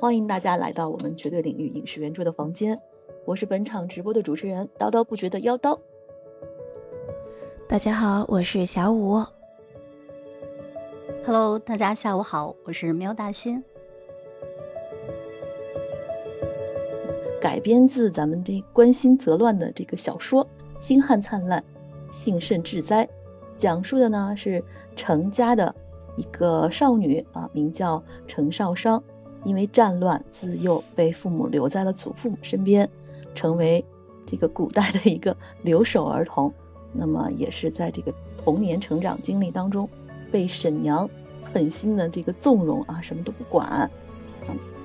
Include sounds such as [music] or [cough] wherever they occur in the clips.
欢迎大家来到我们绝对领域影视圆桌的房间，我是本场直播的主持人叨叨不绝的妖刀。大家好，我是小五。Hello，大家下午好，我是喵大仙。改编自咱们这关心则乱的这个小说《星汉灿烂，幸甚至哉》，讲述的呢是程家的一个少女啊，名叫程少商，因为战乱自幼被父母留在了祖父母身边，成为这个古代的一个留守儿童。那么也是在这个童年成长经历当中，被沈娘狠心的这个纵容啊，什么都不管。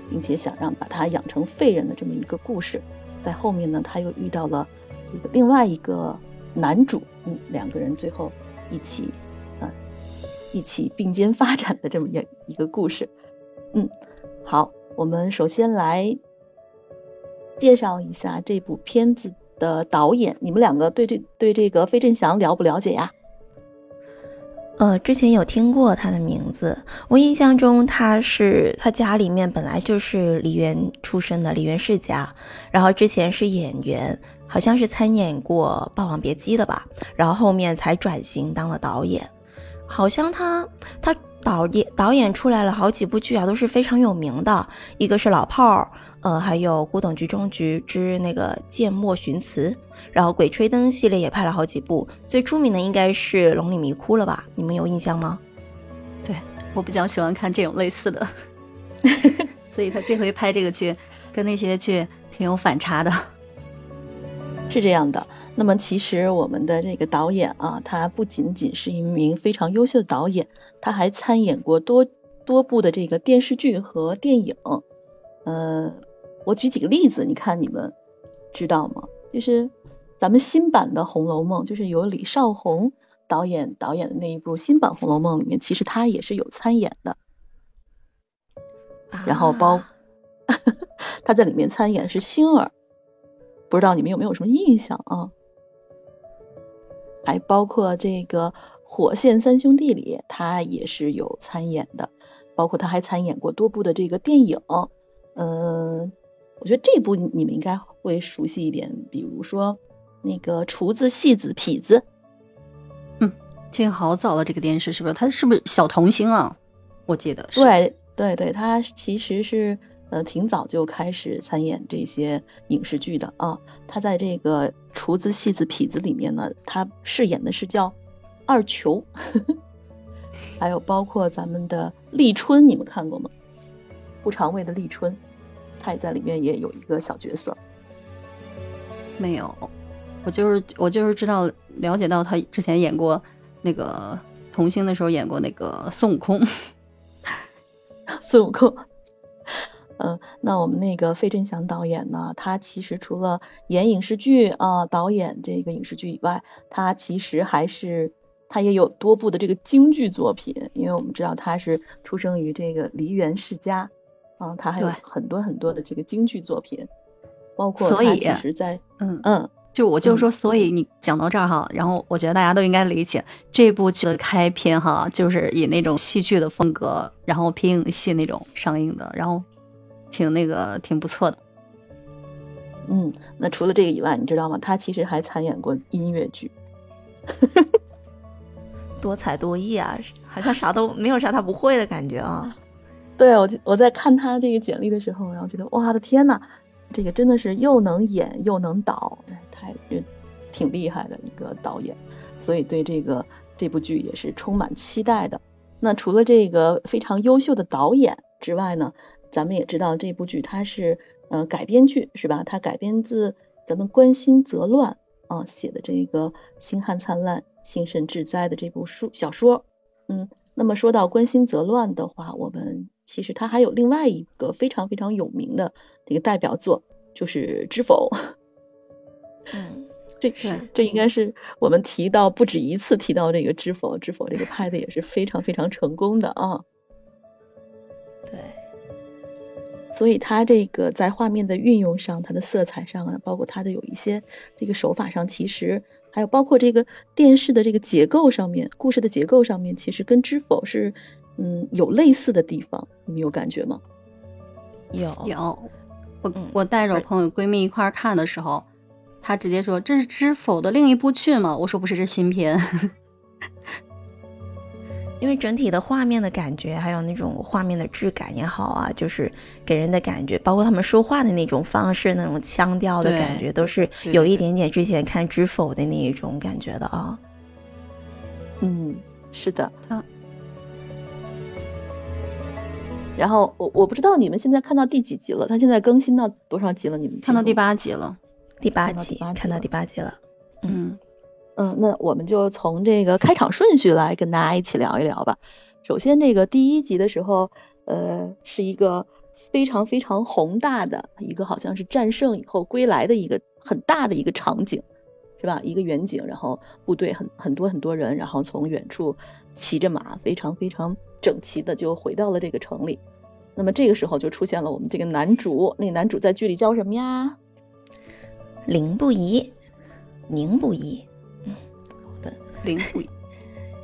并且想让把他养成废人的这么一个故事，在后面呢，他又遇到了这个另外一个男主，嗯，两个人最后一起，嗯，一起并肩发展的这么一一个故事，嗯，好，我们首先来介绍一下这部片子的导演，你们两个对这对这个费振翔了不了解呀？呃，之前有听过他的名字，我印象中他是他家里面本来就是梨园出身的梨园世家，然后之前是演员，好像是参演过《霸王别姬》的吧，然后后面才转型当了导演，好像他他导演导演出来了好几部剧啊，都是非常有名的，一个是老炮儿。呃，还有《古董局中局之那个剑墨寻词》，然后《鬼吹灯》系列也拍了好几部，最出名的应该是《龙里迷窟》了吧？你们有印象吗？对我比较喜欢看这种类似的，[laughs] 所以他这回拍这个剧跟那些剧挺有反差的。是这样的，那么其实我们的这个导演啊，他不仅仅是一名非常优秀的导演，他还参演过多多部的这个电视剧和电影，呃。我举几个例子，你看你们知道吗？就是咱们新版的《红楼梦》，就是由李少红导演导演的那一部新版《红楼梦》里面，其实他也是有参演的。然后包 [laughs] 他在里面参演是星儿，不知道你们有没有什么印象啊？还包括这个《火线三兄弟》里，他也是有参演的，包括他还参演过多部的这个电影，嗯。我觉得这部你们应该会熟悉一点，比如说那个厨子、戏子、痞子。嗯，这个好早了，这个电视是不是？他是不是小童星啊？我记得是。对对对，他其实是呃挺早就开始参演这些影视剧的啊。他在这个厨子、戏子、痞子里面呢，他饰演的是叫二球。[laughs] 还有包括咱们的立春，你们看过吗？顾长卫的立春。他也在里面也有一个小角色，没有，我就是我就是知道了解到他之前演过那个童星的时候演过那个孙悟空，[laughs] 孙悟空，嗯，那我们那个费振祥导演呢，他其实除了演影视剧啊，导演这个影视剧以外，他其实还是他也有多部的这个京剧作品，因为我们知道他是出生于这个梨园世家。啊，他还有很多很多的这个京剧作品，包括他其实在嗯嗯，就我就说，所以你讲到这儿哈，然后我觉得大家都应该理解这部剧的开篇哈，就是以那种戏剧的风格，然后皮影戏那种上映的，然后挺那个挺不错的。嗯，那除了这个以外，你知道吗？他其实还参演过音乐剧，[laughs] 多才多艺啊，好像啥都没有啥他不会的感觉啊。[laughs] 对我，我在看他这个简历的时候，然后觉得哇的天呐，这个真的是又能演又能导，太挺厉害的一个导演，所以对这个这部剧也是充满期待的。那除了这个非常优秀的导演之外呢，咱们也知道这部剧它是呃改编剧是吧？它改编自咱们关心则乱啊写的这个《星汉灿烂，幸甚至灾》的这部书小说。嗯，那么说到关心则乱的话，我们。其实它还有另外一个非常非常有名的这个代表作，就是《知否》。嗯，[laughs] 这这应该是我们提到不止一次提到这个《知否》，《知否》这个拍的也是非常非常成功的啊。所以它这个在画面的运用上，它的色彩上啊，包括它的有一些这个手法上，其实还有包括这个电视的这个结构上面，故事的结构上面，其实跟《知否》是。嗯，有类似的地方，你们有感觉吗？有有，我嗯我带着我朋友闺蜜一块儿看的时候，她直接说这是《知否》的另一部剧吗？我说不是，这是新片。因为整体的画面的感觉，还有那种画面的质感也好啊，就是给人的感觉，包括他们说话的那种方式、那种腔调的感觉，都是有一点点之前看《知否》的那一种感觉的啊。嗯，是的。啊然后我我不知道你们现在看到第几集了，他现在更新到多少集了？你们看到第？八集了，第八集看到第八集了第八集了，嗯，嗯，那我们就从这个开场顺序来跟大家一起聊一聊吧。首先，这个第一集的时候，呃，是一个非常非常宏大的一个，好像是战胜以后归来的一个很大的一个场景，是吧？一个远景，然后部队很很多很多人，然后从远处骑着马，非常非常整齐的就回到了这个城里。那么这个时候就出现了我们这个男主，那个男主在剧里叫什么呀？凌不疑，宁不疑，零不一，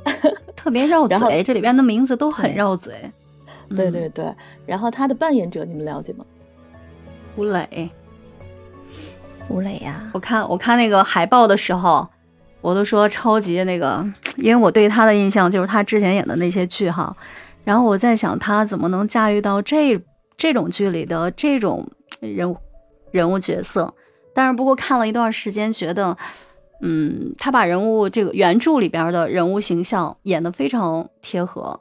[laughs] 特别绕嘴，这里边的名字都很绕嘴。嗯。对对对，然后他的扮演者你们了解吗？吴磊，吴磊呀、我看我看那个海报的时候，我都说超级那个，因为我对他的印象就是他之前演的那些剧哈，然后我在想他怎么能驾驭到这这种剧里的这种人物人物角色，但是不过看了一段时间，觉得嗯，他把人物这个原著里边的人物形象演得非常贴合，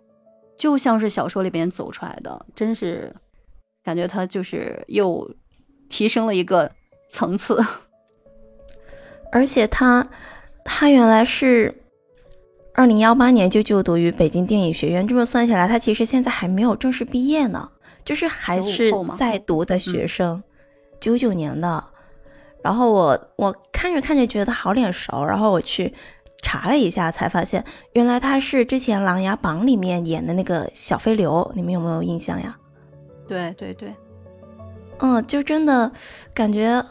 就像是小说里边走出来的，真是感觉他就是又提升了一个层次。[laughs] 而且他他原来是二零幺八年就就读于北京电影学院，这么算下来，他其实现在还没有正式毕业呢，就是还是95后吗在读的学生，九九、年的。然后我我看着看着觉得好脸熟，然后我去查了一下，才发现原来他是之前《琅琊榜》里面演的那个小飞流，你们有没有印象呀？对对对，嗯，就真的感觉，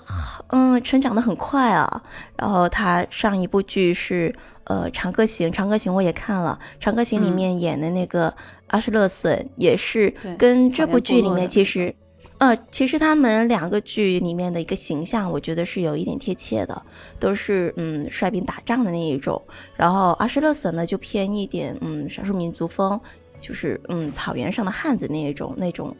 嗯，成长的很快啊。然后他上一部剧是呃《长歌行》，《长歌行》我也看了，《长歌行》里嗯面演的那个阿什勒隼，也是跟这部部剧里面其实，呃，其实他们两个剧里面的一个形象，我觉得是有一点贴切的，都是嗯率兵打仗的那一种。然后阿什勒隼呢就偏一点嗯少数民族风，就是嗯草原上的汉子那一种那种。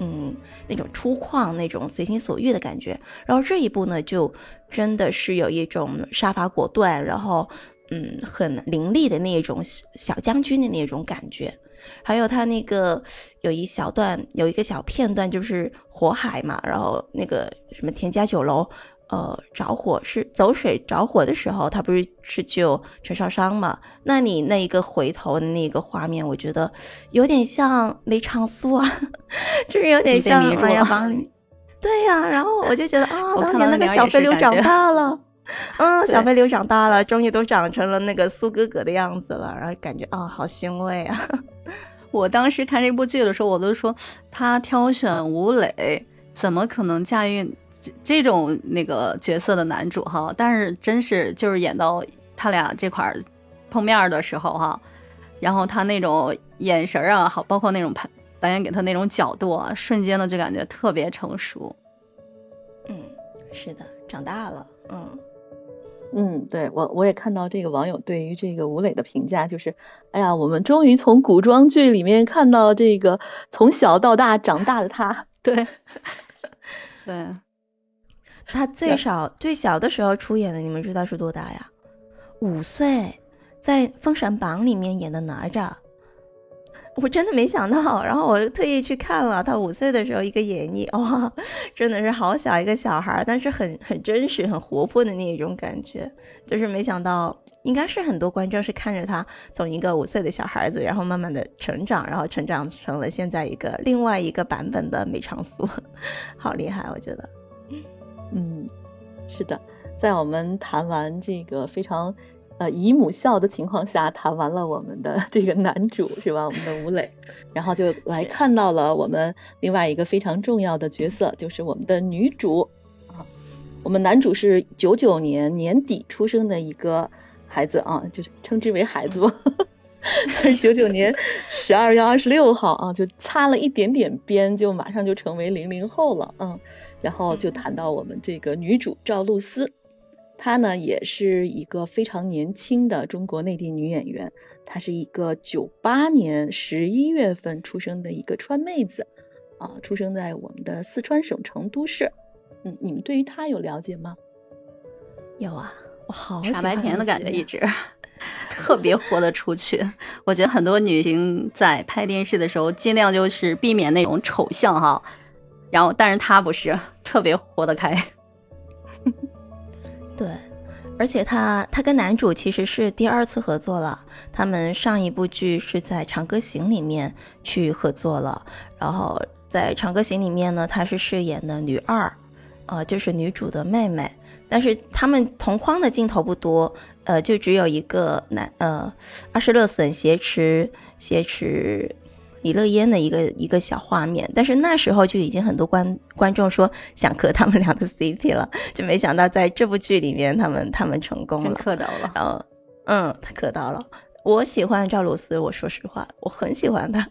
嗯，那种粗犷、那种随心所欲的感觉。然后这一部呢，就真的是有一种杀伐果断，然后嗯，很凌厉的那一种小将军的那种感觉。还有他那个有一小段，有一个小片段，就是火海嘛，然后那个什么田家酒楼。呃，着火是走水着火的时候，他不是是救陈少商嘛？那你那一个回头的那个画面，我觉得有点像梅长苏啊，[laughs] 就是有点像《琅琊榜》里。对呀、然后我就觉得啊，当年那个小飞流长大了，[laughs] 嗯，小飞流长大了，终于都长成了那个苏哥哥的样子了，然后感觉啊，好欣慰啊。[laughs] 我当时看这部剧的时候，我都说他挑选吴磊，怎么可能驾驭这这种那个角色的男主哈？但是真是就是演到他俩这块儿碰面的时候哈，然后他那种眼神儿啊，好，包括那种拍导演给他那种角度啊，瞬间的就感觉特别成熟。嗯，是的，长大了，嗯。嗯，对我我也看到这个网友对于这个吴磊的评价，就是，哎呀，我们终于从古装剧里面看到这个从小到大长大的他。对，[laughs] 对，他最少最小的时候出演的，你们知道是多大呀？五岁，在《封神榜》里面演的哪吒。我真的没想到，然后我特意去看了他五岁的时候一个演绎，哇，真的是好小一个小孩，但是很很真实、很活泼的那种感觉，就是没想到，应该是很多观众是看着他从一个五岁的小孩子，然后慢慢的成长，然后成长成了现在一个另外一个版本的梅长苏，[laughs] 好厉害，我觉得。嗯，是的，在我们谈完这个非常呃姨母笑的情况下，谈完了我们的 [laughs] 这个男主是吧？我们的吴磊，然后就来看到了我们另外一个非常重要的角色，就是我们的女主啊。我们男主是九九年年底出生的一个孩子啊，就是称之为孩子吧。九九年 [laughs] 十二月二十六号啊，就擦了一点点边，就马上就成为零零后了，嗯，然后就谈到我们这个女主赵露思，她呢也是一个非常年轻的中国内地女演员，她是一个九八年十一月份出生的一个川妹子，啊，出生在我们的四川省成都市，嗯，你们对于她有了解吗？有啊，我好傻白甜的感觉一直。[laughs] 特别活得出去，我觉得很多女星在拍电视的时候，尽量就是避免那种丑相哈。然后，但是她不是特别活得开。对，而且她她跟男主其实是第二次合作了，他们上一部剧是在《长歌行》里面去合作了。然后在《长歌行》里面呢，她是饰演的女二，呃，就是女主的妹妹。但是他们同框的镜头不多。呃，就只有一个男呃，阿什勒森挟持挟持李乐嫣的一个一个小画面，但是那时候就已经很多观观众说想磕他们俩的 CP 了，就没想到在这部剧里面他们他们成功了，磕到了，然后嗯，他磕到了。我喜欢赵露思，我说实话，我很喜欢她。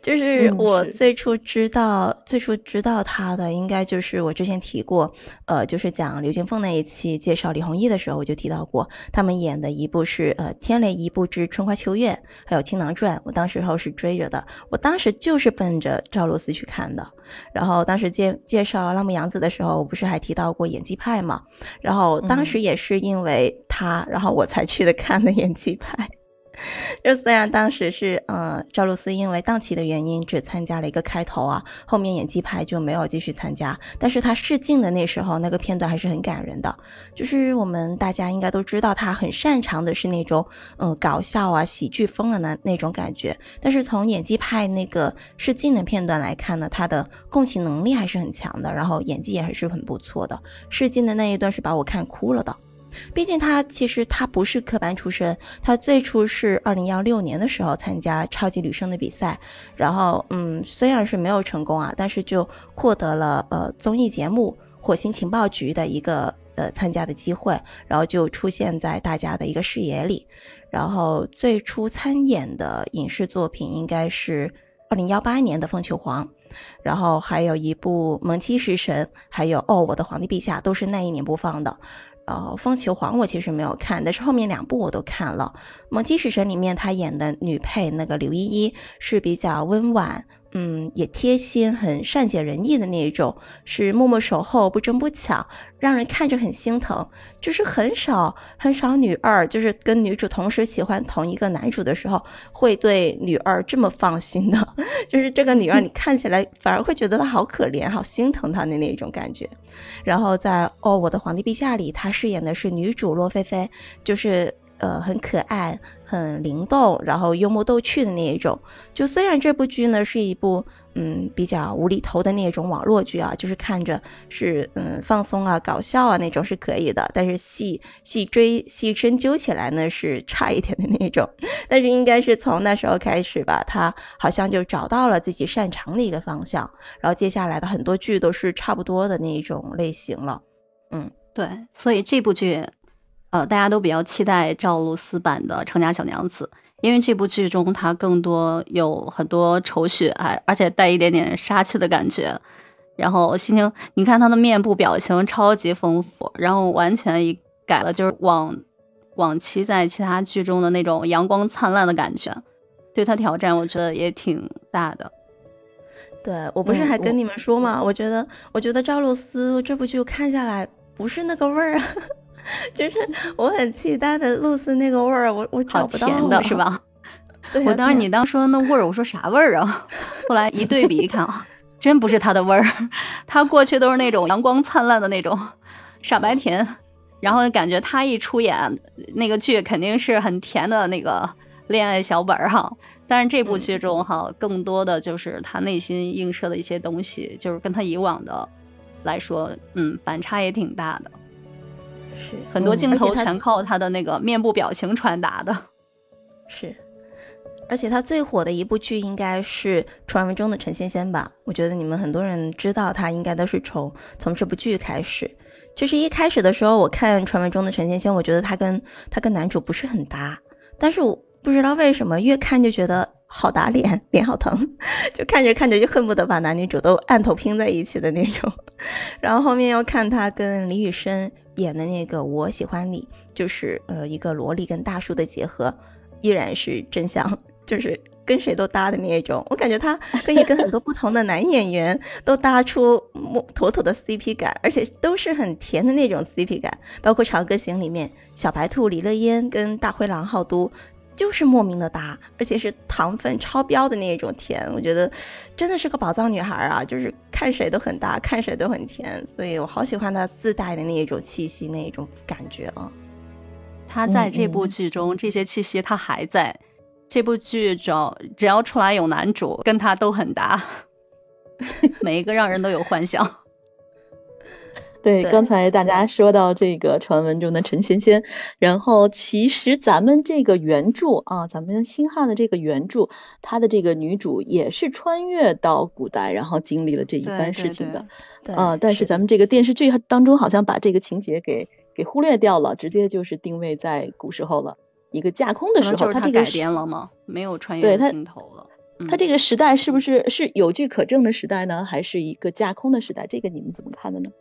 就是我最初知道，最初知道她的，应该就是我之前提过，呃，就是讲刘金凤那一期介绍李宏毅的时候，我就提到过，他们演的一部是呃《天雷一部之春花秋月》，还有《青囊传》，我当时候是追着的，我当时就是奔着赵露思去看的。然后当时介介绍辣目洋子的时候，我不是还提到过演技派嘛？然后当时也是因为他，然后我才去的看的演技派。[laughs] 就虽然当时是呃赵露思因为档期的原因只参加了一个开头啊，后面演技派就没有继续参加，但是她试镜的那时候那个片段还是很感人的，就是我们大家应该都知道她很擅长的是那种嗯搞笑啊喜剧风的那那种感觉，但是从演技派那个试镜的片段来看呢，她的共情能力还是很强的，然后演技也还是很不错的，试镜的那一段是把我看哭了的。毕竟他其实他不是科班出身，他最初是二零幺六年的时候参加超级女声的比赛，然后嗯虽然是没有成功啊，但是就获得了呃综艺节目火星情报局的一个呃参加的机会，然后就出现在大家的一个视野里，然后最初参演的影视作品应该是二零幺八年的凤求凰，然后还有一部萌妻食神，还有哦我的皇帝陛下都是那一年播放的。呃，《风球皇》我其实没有看，但是后面两部我都看了。《蒙奇使神》里面他演的女配那个刘依依是比较温婉。嗯，也贴心，很善解人意的那一种，是默默守候，不争不抢，让人看着很心疼。就是很少很少女二，就是跟女主同时喜欢同一个男主的时候，会对女二这么放心的。[laughs] 就是这个女二，你看起来反而会觉得她好可怜，好心疼她的那种感觉。然后在哦，我的皇帝陛下里，她饰演的是女主洛菲菲，就是。呃，很可爱，很灵动，然后幽默逗趣的那一种。就虽然这部剧呢是一部嗯比较无厘头的那种网络剧啊，就是看着是嗯放松啊、搞笑啊那种是可以的，但是细细追细深究起来呢是差一点的那种。[laughs] 但是应该是从那时候开始吧，他好像就找到了自己擅长的一个方向，然后接下来的很多剧都是差不多的那一种类型了。嗯，对，所以这部剧。呃，大家都比较期待赵露思版的《成家小娘子》，因为这部剧中她更多有很多愁绪，还而且带一点点杀气的感觉。然后心情，你看她的面部表情超级丰富，然后完全一改了就是往往期在其他剧中的那种阳光灿烂的感觉，对她挑战我觉得也挺大的。对我不是还跟你们说吗？我觉得我觉得赵露思这部剧看下来不是那个味儿啊。就是我很期待的露丝那个味儿，我我找不到甜的是吧？我当时你当说那味儿，我说啥味儿啊？后来一对比一看啊，真不是他的味儿，他过去都是那种阳光灿烂的那种傻白甜，然后感觉他一出演那个剧肯定是很甜的那个恋爱小本儿哈。但是这部剧中哈，更多的就是他内心映射的一些东西，就是跟他以往的来说，嗯，反差也挺大的。是很多镜头全靠他的那个面部表情传达的。[laughs] 是，而且他最火的一部剧应该是《传闻中的陈芊芊》吧？我觉得你们很多人知道他，应该都是从从这部剧开始。其实一开始的时候，我看《传闻中的陈芊芊》，我觉得他跟他跟男主不是很搭，但是我不知道为什么越看就觉得好打脸，脸好疼，[laughs] 就看着看着就恨不得把男女主都按头拼在一起的那种。[laughs] 然后后面又看他跟李宇春演的那个《我喜欢你》，就是呃一个萝莉跟大叔的结合，依然是真香，[laughs] 就是跟谁都搭的那种。我感觉他可以跟很多不同的男演员都搭出妥妥的 CP 感，而且都是很甜的那种 CP 感。包括《长歌行》里面小白兔李乐嫣跟大灰狼浩都。就是莫名的搭，而且是糖分超标的那种甜，我觉得真的是个宝藏女孩啊！就是看谁都很搭，看谁都很甜，所以我好喜欢她自带的那一种气息，那一种感觉啊。她在这部剧中这些气息她还在，这部剧只要只要出来有男主，跟她都很搭，[laughs] 每一个让人都有幻想。对，刚才大家说到这个传闻中的陈芊芊，然后其实咱们这个原著啊，咱们星汉的这个原著，它的这个女主也是穿越到古代，然后经历了这一番事情的，啊，但是咱们这个电视剧当中好像把这个情节给给忽略掉了，直接就是定位在古时候了，一个架空的时候，它这个改编了吗？没有穿越镜头了，它这个时代是不是是有据可证的时代呢，还是一个架空的时代？这个你们怎么看的呢？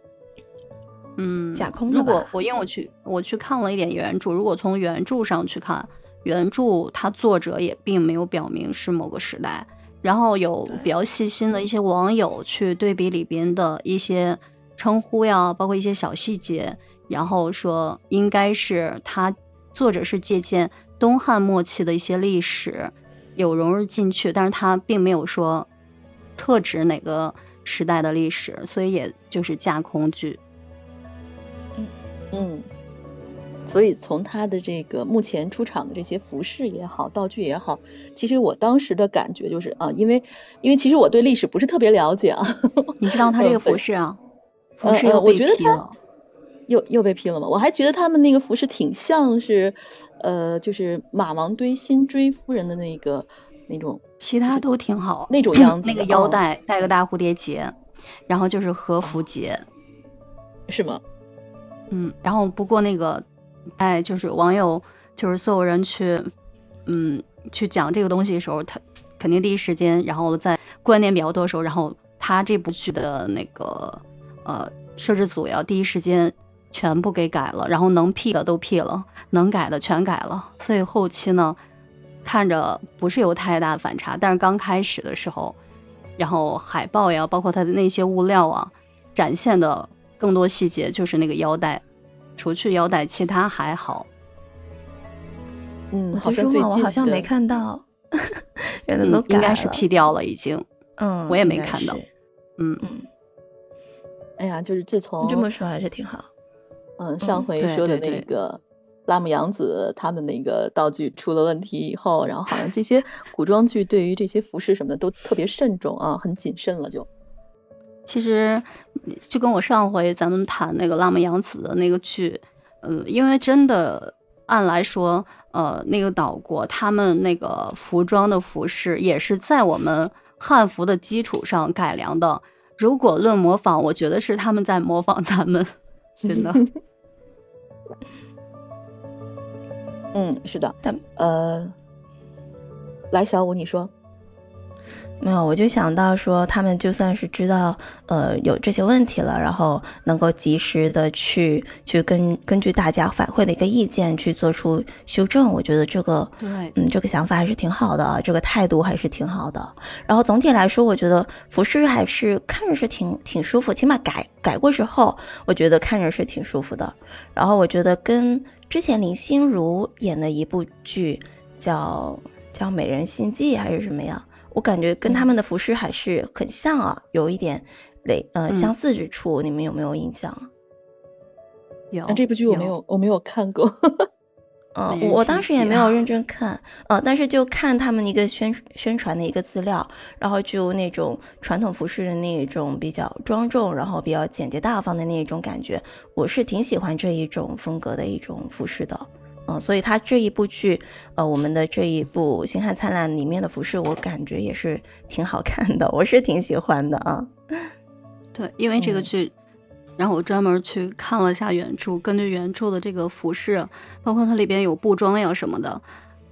嗯，架空的。如果我因为我去我去看了一点原著，如果从原著上去看，原著它作者也并没有表明是某个时代。然后有比较细心的一些网友去对比里边的一些称呼呀，包括一些小细节，然后说应该是他作者是借鉴东汉末期的一些历史有融入进去，但是他并没有说特指哪个时代的历史，所以也就是架空剧。嗯，所以从他的这个目前出场的这些服饰也好，道具也好，其实我当时的感觉就是啊，因为因为其实我对历史不是特别了解啊。你知道他这个服饰啊？服饰又被批了，又又被批了吗？我还觉得他们那个服饰挺像是，呃，就是马王堆新追夫人的那个那种，其他都挺好，那种样子。那个腰带带个大蝴蝶结，然后就是和服结，是吗？嗯，然后不过那个，哎，就是网友，就是所有人去，嗯，去讲这个东西的时候，他肯定第一时间，然后在观点比较多的时候，然后他这部剧的那个呃摄制组要第一时间全部给改了，然后能 P 的都 P 了，能改的全改了，所以后期呢看着不是有太大的反差，但是刚开始的时候，然后海报呀，包括他的那些物料啊，展现的。更多细节就是那个腰带，除去腰带，其他还好。嗯，好像最近我好像没看到，[laughs] 原来都应该是 P 掉了，已经。嗯，我也没看到。嗯嗯。哎呀，就是自从这么说还是挺好。嗯，上回说的那个拉姆杨子他们那个道具出了问题以后，然后好像这些古装剧对于这些服饰什么的都特别慎重啊，很谨慎了就。其实就跟我上回咱们谈那个辣目杨子的那个剧，呃，因为真的按来说，呃，那个岛国他们那个服装的服饰也是在我们汉服的基础上改良的。如果论模仿，我觉得是他们在模仿咱们，真的。[laughs] 嗯，是的，但呃，来小五你说。没有，我就想到说，他们就算是知道呃有这些问题了，然后能够及时的去去根根据大家反馈的一个意见去做出修正，我觉得这个对，嗯，这个想法还是挺好的，这个态度还是挺好的。然后总体来说，我觉得服饰还是看着是挺挺舒服，起码改改过之后，我觉得看着是挺舒服的。然后我觉得跟之前林心如演的一部剧叫叫《美人心计》还是什么呀？我感觉跟他们的服饰还是很像啊，有一点类呃相似之处，你们有没有印象？有。这部剧我没有，我没有看过。[laughs] 嗯，我当时也没有认真看，呃，但是就看他们一个宣宣传的一个资料，然后就那种传统服饰的那种比较庄重，然后比较简洁大方的那种感觉，我是挺喜欢这一种风格的一种服饰的。嗯，所以他这一部剧，呃，我们的这一部《星汉灿烂》里面的服饰，我感觉也是挺好看的，我是挺喜欢的啊。[laughs] 对，因为这个剧，然后我专门去看了一下原著，根据原著的这个服饰，包括它里边有布装呀什么的，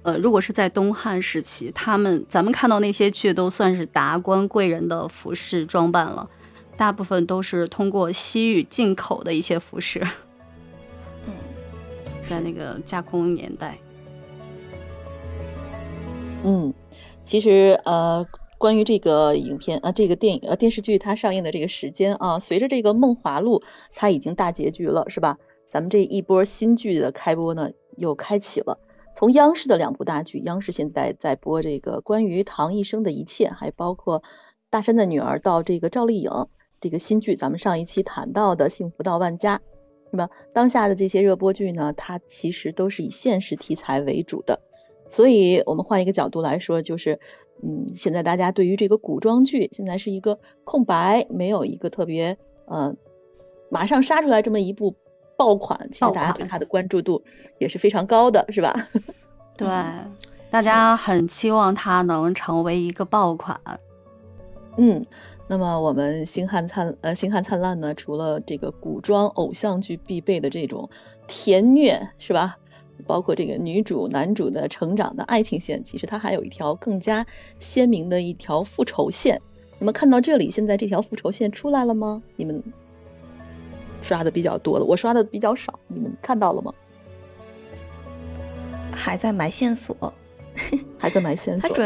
呃，如果是在东汉时期，他们咱们看到那些剧都算是达官贵人的服饰装扮了，大部分都是通过西域进口的一些服饰。在那个架空年代。嗯，其实呃，关于这个影片啊，这个电影呃电视剧它上映的这个时间啊，随着这个《梦华录》它已经大结局了，是吧？咱们这一波新剧的开播呢，又开启了。从央视的两部大剧，央视现在在播这个关于唐一生的一切，还包括大山的女儿到这个赵丽颖这个新剧，咱们上一期谈到的《幸福到万家》，是吧？当下的这些热播剧呢，它其实都是以现实题材为主的。所以，我们换一个角度来说，就是，嗯，现在大家对于这个古装剧，现在是一个空白，没有一个特别，呃，马上杀出来这么一部爆款，其实大家对它的关注度也是非常高的，是吧？[laughs] 对，大家很期望它能成为一个爆款。嗯，那么我们星汉灿呃星汉灿烂呢，除了这个古装偶像剧必备的这种甜虐，是吧？包括这个女主、男主的成长的爱情线，其实它还有一条更加鲜明的一条复仇线。那么看到这里，现在这条复仇线出来了吗？你们刷的比较多了，我刷的比较少，你们看到了吗？还在埋线索，还在埋线索。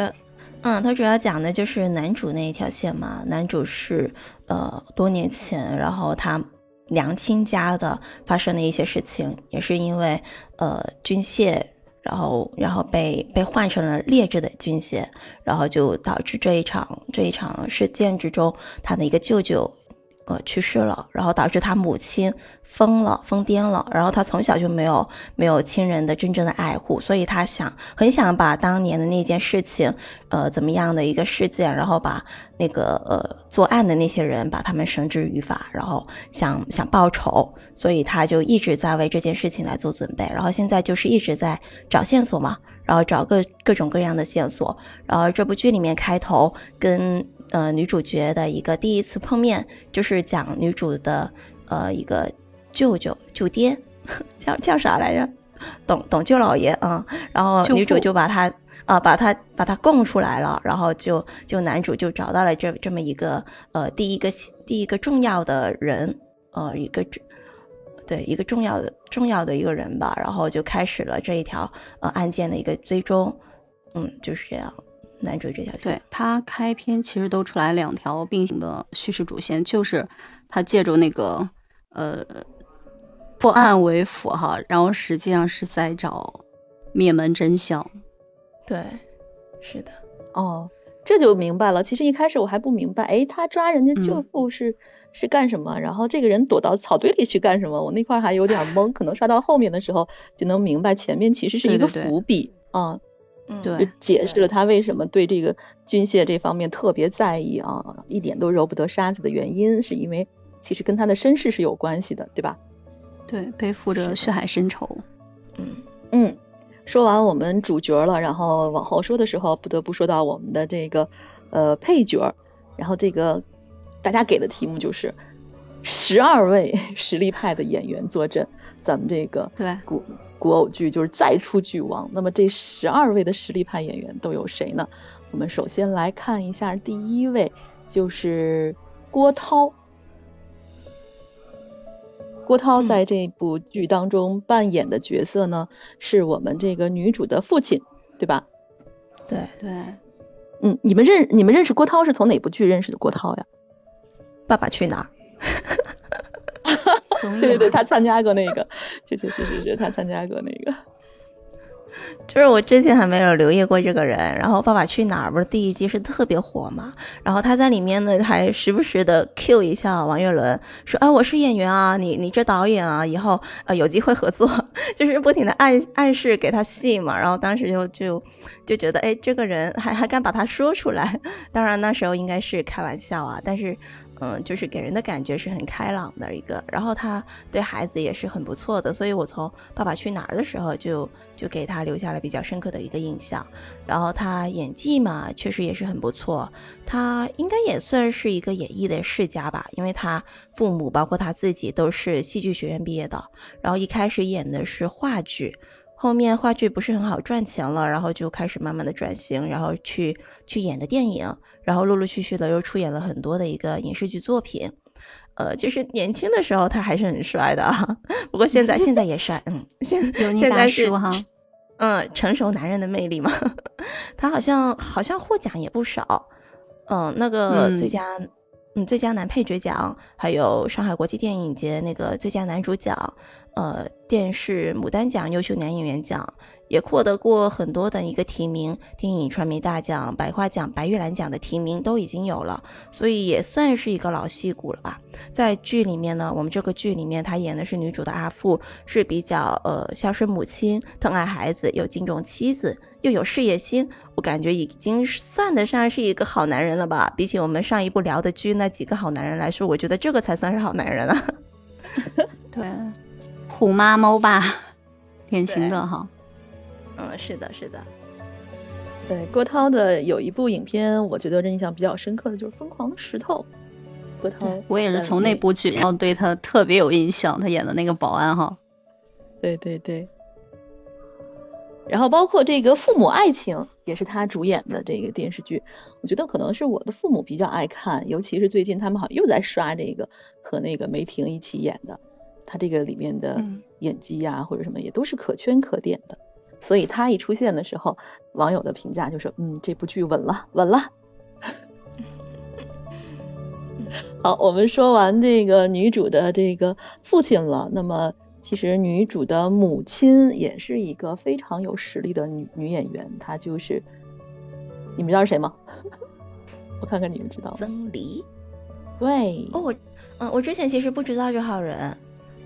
嗯，它主要讲的就是男主那一条线嘛。男主是呃多年前，然后他。娘亲家的发生的一些事情，也是因为呃军械，然后然后被被换成了劣质的军械，然后就导致这一场这一场事件之中，他的一个舅舅呃去世了，然后导致他母亲。疯了，疯癫了，然后他从小就没有没有亲人的真正的爱护，所以他想很想把当年的那件事情，呃，怎么样的一个事件，然后把那个呃作案的那些人把他们绳之于法，然后想想报仇，所以他就一直在为这件事情来做准备，然后现在就是一直在找线索嘛，然后找各各种各样的线索，然后这部剧里面开头跟呃女主角的一个第一次碰面，就是讲女主的呃一个。舅舅舅爹 [laughs] 叫叫啥来着？董董舅老爷啊，然后女主就把他啊把他把他供出来了，然后就就男主就找到了这这么一个呃第一个第一个重要的人呃一个对一个重要的重要的一个人吧，然后就开始了这一条呃案件的一个追踪，嗯就是这样，男主这条线。对他开篇其实都出来两条并行的叙事主线，就是他借助那个呃。破案为辅哈，然后实际上是在找灭门真相。对，是的。哦，这就明白了。其实一开始我还不明白，哎，他抓人家舅父是是干什么？然后这个人躲到草堆里去干什么？我那块还有点懵。可能刷到后面的时候就能明白，前面其实是一个伏笔啊。嗯，对，解释了他为什么对这个军械这方面特别在意啊，一点都揉不得沙子的原因，是因为其实跟他的身世是有关系的，对吧？对，背负着血海深仇。嗯嗯，说完我们主角了，然后往后说的时候，不得不说到我们的这个呃配角。然后这个大家给的题目就是十二位 [laughs] 实力派的演员坐镇咱们这个对古古偶剧，就是再出剧王。那么这十二位的实力派演员都有谁呢？我们首先来看一下第一位，就是郭涛。郭涛在这部剧当中扮演的角色呢，是我们这个女主的父亲，对吧？对对，嗯，你们认你们认识郭涛是从哪部剧认识的郭涛呀？爸爸去哪儿？对对对，他参加过那个，确确实实是他参加过那个。[laughs] 就是我之前还没有留意过这个人，然后《爸爸去哪儿》不是第一季是特别火嘛，然后他在里面呢还时不时的 Q 一下王岳伦，说啊我是演员啊，你你这导演啊，以后呃有机会合作，[laughs] 就是不停的暗暗示给他戏嘛，然后当时就就就觉得哎这个人还还敢把他说出来，[laughs] 当然那时候应该是开玩笑啊，但是。嗯，就是给人的感觉是很开朗的一个，然后他对孩子也是很不错的，所以我从《爸爸去哪儿》的时候就就给他留下了比较深刻的一个印象。然后他演技嘛，确实也是很不错，他应该也算是一个演艺的世家吧，因为他父母包括他自己都是戏剧学院毕业的，然后一开始演的是话剧。后面话剧不是很好赚钱了，然后就开始慢慢的转型，然后去去演的电影，然后陆陆续续的又出演了很多的一个影视剧作品。呃，就是年轻的时候他还是很帅的啊，不过现在现在也帅，嗯，现 [laughs] 现在是哈，嗯，成熟男人的魅力嘛。[laughs] 他好像好像获奖也不少，嗯，那个最佳。嗯，最佳男配角奖，还有上海国际电影节那个最佳男主角，呃，电视牡丹奖优秀男演员奖。也获得过很多的一个提名，电影传媒大奖、百花奖、白玉兰奖的提名都已经有了，所以也算是一个老戏骨了吧。在剧里面呢，我们这个剧里面她演的是女主的阿父，是比较呃孝顺母亲、疼爱孩子、有敬重妻子，又有事业心，我感觉已经算得上是一个好男人了吧。比起我们上一部聊的剧那几个好男人来说，我觉得这个才算是好男人了。[laughs] 对，虎妈猫爸，典型的哈。嗯，是的，是的。对郭涛的有一部影片，我觉得印象比较深刻的就是《疯狂的石头》。郭涛，我也是从那部剧，然后对他特别有印象，他演的那个保安哈。对对对。然后包括这个《父母爱情》也是他主演的这个电视剧，我觉得可能是我的父母比较爱看，尤其是最近他们好像又在刷这个和那个梅婷一起演的，他这个里面的演技呀或者什么也都是可圈可点的。所以他一出现的时候，网友的评价就是：“嗯，这部剧稳了，稳了。[laughs] ”好，我们说完这个女主的这个父亲了，那么其实女主的母亲也是一个非常有实力的女女演员，她就是你们知道是谁吗？[laughs] 我看看你们知道曾黎。对，哦，我嗯，我之前其实不知道这号人。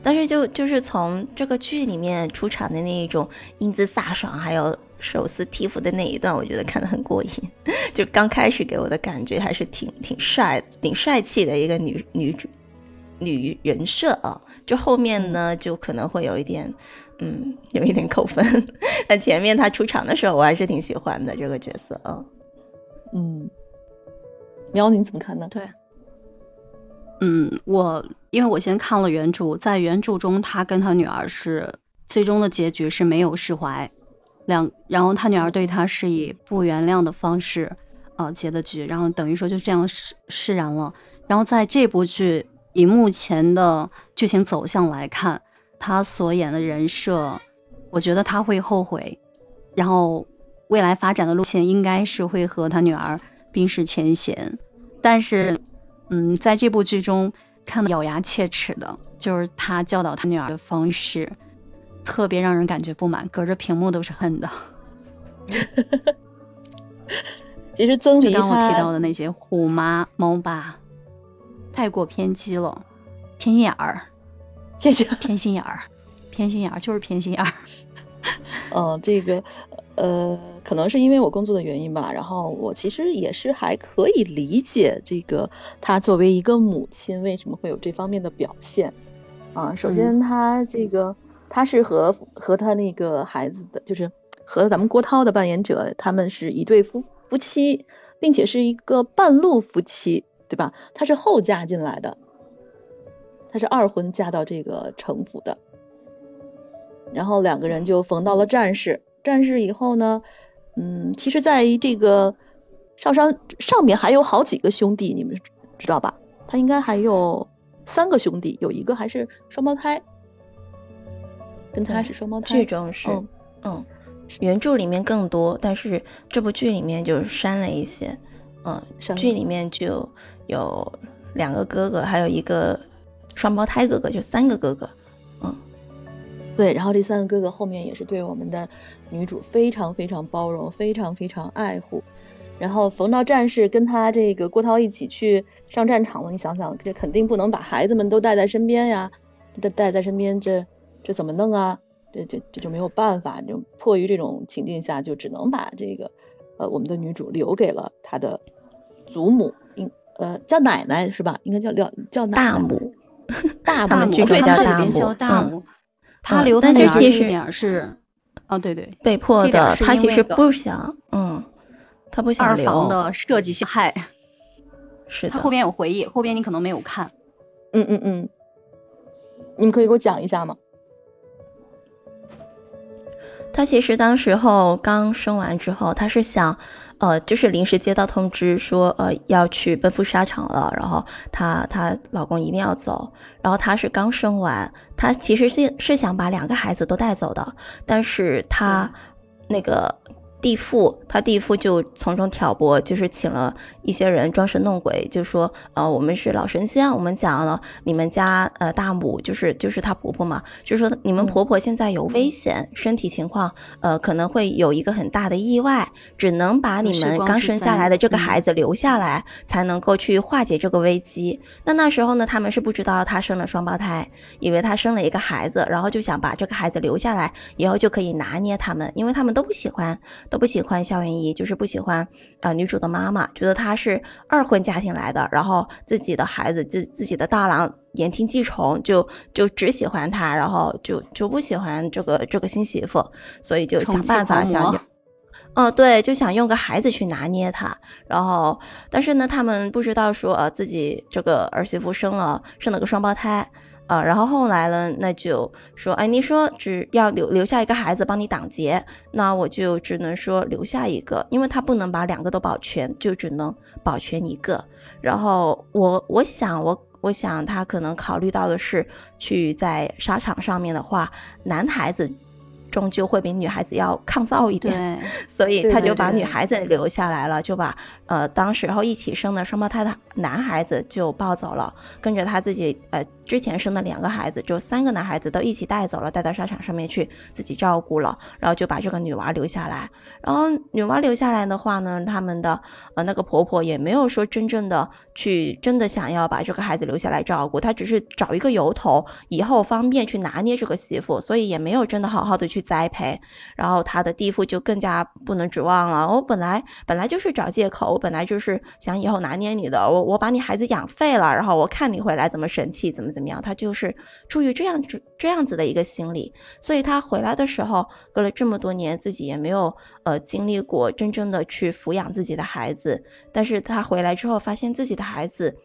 但是就就是从这个剧里面出场的那一种英姿飒爽，还有手撕替服的那一段，我觉得看得很过瘾。[laughs] 就刚开始给我的感觉还是挺挺帅、挺帅气的一个女女主女人设啊。就后面呢，就可能会有一点，嗯，有一点扣分。[laughs] 但前面她出场的时候，我还是挺喜欢的这个角色啊。嗯，喵，你怎么看呢？对。嗯，我因为我先看了原著，在原著中，他跟他女儿是最终的结局是没有释怀，两然后他女儿对他是以不原谅的方式呃结的局，然后等于说就这样释释然了。然后在这部剧以目前的剧情走向来看，他所演的人设，我觉得他会后悔，然后未来发展的路线应该是会和他女儿冰释前嫌，但是。嗯，在这部剧中看的咬牙切齿的，就是他教导他女儿的方式，特别让人感觉不满，隔着屏幕都是恨的。[laughs] 其实曾黎就刚我提到的那些虎妈猫爸，太过偏激了，偏心眼儿，偏心偏心眼儿，偏心眼儿就是偏心眼儿。[laughs] 嗯，这个。呃，可能是因为我工作的原因吧，然后我其实也是还可以理解这个她作为一个母亲为什么会有这方面的表现啊。首先，她这个她是和和她那个孩子的，就是和咱们郭涛的扮演者，他们是一对夫夫妻，并且是一个半路夫妻，对吧？她是后嫁进来的，她是二婚嫁到这个城府的，然后两个人就逢到了战事。战事以后呢，嗯，其实在这个少商上面还有好几个兄弟，你们知道吧？他应该还有三个兄弟，有一个还是双胞胎，跟他是双胞胎。剧中是，嗯，原著里面更多，但是这部剧里面就删了一些，嗯，剧里面就有两个哥哥，还有一个双胞胎哥哥，就三个哥哥。对，然后这三个哥哥后面也是对我们的女主非常非常包容，非常非常爱护。然后逢到战士，跟他这个郭涛一起去上战场了。你想想，这肯定不能把孩子们都带在身边呀，带带在身边，这这怎么弄啊？这这这就没有办法，就迫于这种情境下，就只能把这个呃我们的女主留给了他的祖母，应呃叫奶奶是吧？应该叫叫叫大母，[laughs] 大母，对，叫大母。他留的其实点是，啊对对，被迫的。他其实不想，嗯，他不想留。二房的设计陷害，[laughs] 是他后边有回忆，后边你可能没有看。嗯嗯嗯，你们可以给我讲一下吗？他其实当时候刚生完之后，他是想，呃，就是临时接到通知说，呃，要去奔赴沙场了，然后她她老公一定要走，然后她是刚生完，她其实是是想把两个孩子都带走的，但是她那个。地父，他地父就从中挑拨，就是请了一些人装神弄鬼，就说，呃，我们是老神仙，我们讲了你们家呃大母就是就是她婆婆嘛，就说你们婆婆现在有危险，身体情况呃可能会有一个很大的意外，只能把你们刚生下来的这个孩子留下来，才能够去化解这个危机。那那时候呢，他们是不知道她生了双胞胎，以为她生了一个孩子，然后就想把这个孩子留下来，以后就可以拿捏他们，因为他们都不喜欢。都不喜欢校园一，就是不喜欢啊女主的妈妈，觉得她是二婚嫁进来的，然后自己的孩子自自己的大郎言听计从，就就只喜欢她，然后就就不喜欢这个这个新媳妇，所以就想办法想，哦对，就想用个孩子去拿捏她，然后但是呢，他们不知道说呃自己这个儿媳妇生了生了个双胞胎。啊，然后后来呢，那就说，哎，你说只要留留下一个孩子帮你挡劫，那我就只能说留下一个，因为他不能把两个都保全，就只能保全一个。然后我我想我我想他可能考虑到的是，去在沙场上面的话，男孩子。终究会比女孩子要抗造一点，[laughs] 所以他就把女孩子留下来了，就把呃当时候一起生的双胞胎的男孩子就抱走了，跟着他自己呃之前生的两个孩子，就三个男孩子都一起带走了，带到沙场上面去自己照顾了，然后就把这个女娃留下来。然后女娃留下来的话呢，他们的呃那个婆婆也没有说真正的去真的想要把这个孩子留下来照顾，她只是找一个由头，以后方便去拿捏这个媳妇，所以也没有真的好好的去。栽培，然后他的弟父就更加不能指望了。我本来本来就是找借口，我本来就是想以后拿捏你的，我我把你孩子养废了，然后我看你回来怎么生气，怎么怎么样。他就是出于这样这这样子的一个心理，所以他回来的时候，隔了这么多年，自己也没有呃经历过真正的去抚养自己的孩子。但是他回来之后，发现自己的孩子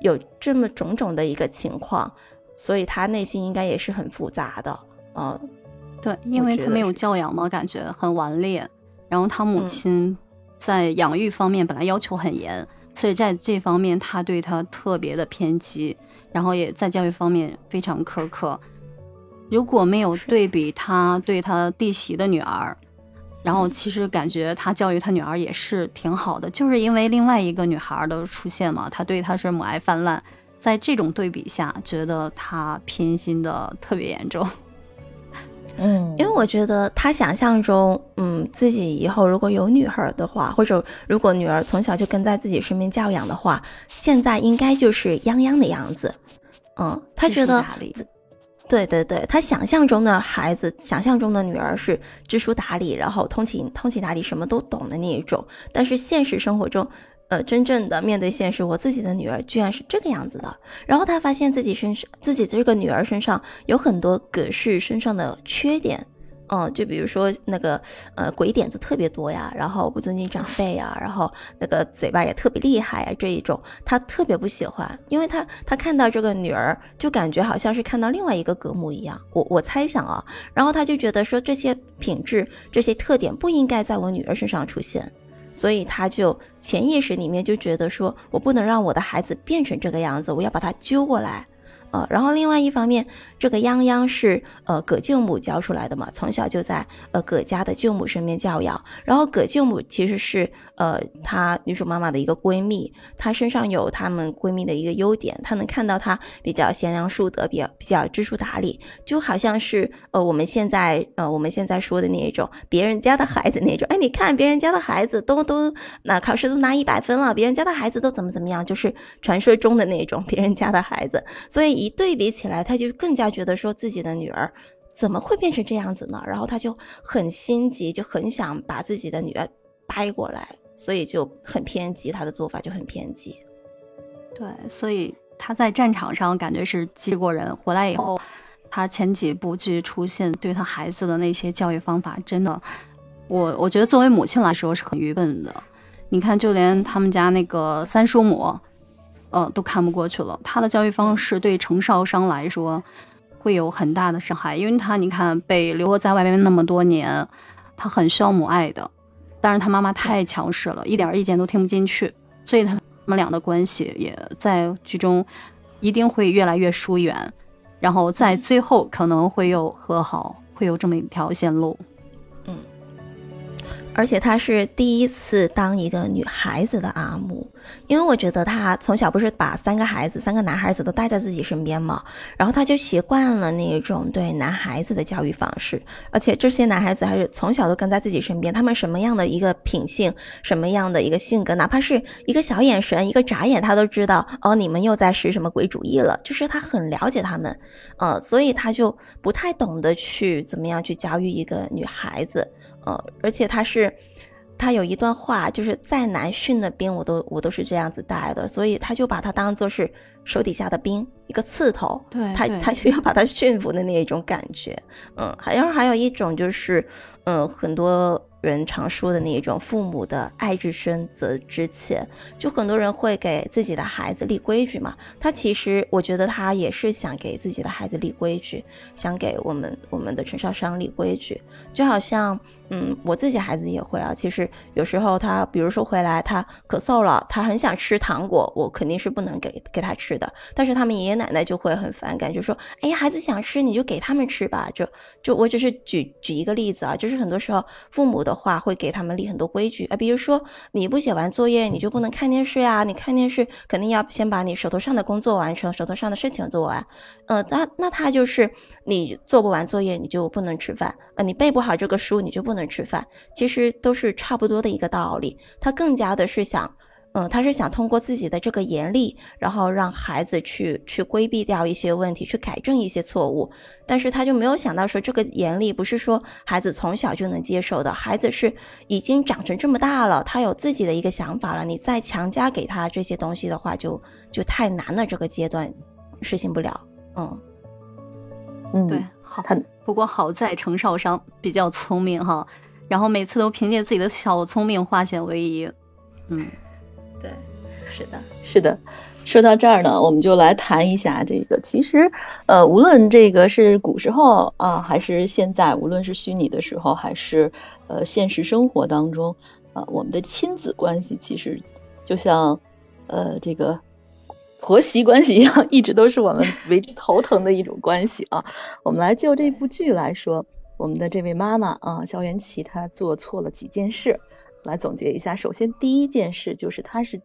有这么种种的一个情况，所以他内心应该也是很复杂的，嗯。对，因为他没有教养嘛，感觉很顽劣。然后他母亲在养育方面本来要求很严，所以在这方面他对他特别的偏激，然后也在教育方面非常苛刻。如果没有对比他对他弟媳的女儿，然后其实感觉他教育他女儿也是挺好的，就是因为另外一个女孩的出现嘛，他对她是母爱泛滥。在这种对比下，觉得他偏心的特别严重。嗯，因为我觉得他想象中，嗯，自己以后如果有女儿的话，或者如果女儿从小就跟在自己身边教养的话，现在应该就是泱泱的样子。嗯，他觉得，对对对，他想象中的孩子，想象中的女儿是知书达理，然后通情通情达理，什么都懂的那一种。但是现实生活中，真正的面对现实，我自己的女儿居然是这个样子的。然后他发现自己身上，自己这个女儿身上有很多葛氏身上的缺点，嗯，就比如说那个呃鬼点子特别多呀，然后不尊敬长辈呀，然后那个嘴巴也特别厉害呀，这一种他特别不喜欢，因为他他看到这个女儿就感觉好像是看到另外一个格母一样，我我猜想啊，然后他就觉得说这些品质这些特点不应该在我女儿身上出现。所以他就潜意识里面就觉得说，我不能让我的孩子变成这个样子，我要把他揪过来。呃，然后另外一方面，这个泱泱是呃葛舅母教出来的嘛，从小就在呃葛家的舅母身边教养。然后葛舅母其实是呃她女主妈妈的一个闺蜜，她身上有她们闺蜜的一个优点，她能看到她比较贤良淑德，比较比较知书达理，就好像是呃我们现在呃我们现在说的那种别人家的孩子那种，哎你看别人家的孩子都都那考试都拿一百分了，别人家的孩子都怎么怎么样，就是传说中的那种别人家的孩子，所以。一对比起来，他就更加觉得说自己的女儿怎么会变成这样子呢？然后他就很心急，就很想把自己的女儿掰过来，所以就很偏激，他的做法就很偏激。对，所以他在战场上感觉是激过人，回来以后，他前几部剧出现对他孩子的那些教育方法，真的，我我觉得作为母亲来说是很愚笨的。你看，就连他们家那个三叔母。呃，都看不过去了。他的教育方式对程少商来说，会有很大的伤害，因为他你看被流落在外面那么多年，他很需要母爱的，但是他妈妈太强势了，一点意见都听不进去，所以他们俩的关系也在剧中一定会越来越疏远，然后在最后可能会有和好，会有这么一条线路。嗯而且她是第一次当一个女孩子的阿母，因为我觉得她从小不是把三个孩子，三个男孩子都带在自己身边嘛，然后她就习惯了那种对男孩子的教育方式，而且这些男孩子还是从小都跟在自己身边，他们什么样的一个品性，什么样的一个性格，哪怕是一个小眼神，一个眨眼，他都知道哦，你们又在使什么鬼主意了，就是他很了解他们，呃，所以他就不太懂得去怎么样去教育一个女孩子。呃，而且他是，他有一段话，就是再难训的兵，我都我都是这样子带的，所以他就把他当做是手底下的兵，一个刺头，对，他他就要把他驯服的那一种感觉，嗯，还有还有一种就是，嗯，很多。人常说的那一种父母的爱之深责之切，就很多人会给自己的孩子立规矩嘛。他其实我觉得他也是想给自己的孩子立规矩，想给我们我们的陈少商立规矩。就好像嗯，我自己孩子也会啊。其实有时候他比如说回来他咳嗽了，他很想吃糖果，我肯定是不能给给他吃的。但是他们爷爷奶奶就会很反感，就说哎孩子想吃你就给他们吃吧。就就我只是举举一个例子啊，就是很多时候父母的。话会给他们立很多规矩啊，比如说你不写完作业你就不能看电视呀，你看电视肯定要先把你手头上的工作完成，手头上的事情做完。呃，那那他就是你做不完作业你就不能吃饭啊，你背不好这个书你就不能吃饭，其实都是差不多的一个道理。他更加的是想。嗯，他是想通过自己的这个严厉，然后让孩子去去规避掉一些问题，去改正一些错误。但是他就没有想到说，这个严厉不是说孩子从小就能接受的，孩子是已经长成这么大了，他有自己的一个想法了，你再强加给他这些东西的话，就就太难了。这个阶段实行不了。嗯嗯，对，好。不过好在程少商比较聪明哈，然后每次都凭借自己的小聪明化险为夷。嗯。对，是的，是的。说到这儿呢，我们就来谈一下这个。其实，呃，无论这个是古时候啊，还是现在，无论是虚拟的时候，还是呃现实生活当中，啊，我们的亲子关系其实就像呃这个婆媳关系一样，一直都是我们 [laughs] 为之头疼的一种关系啊。我们来就这部剧来说，我们的这位妈妈啊，萧元琪她做错了几件事。来总结一下，首先第一件事就是她是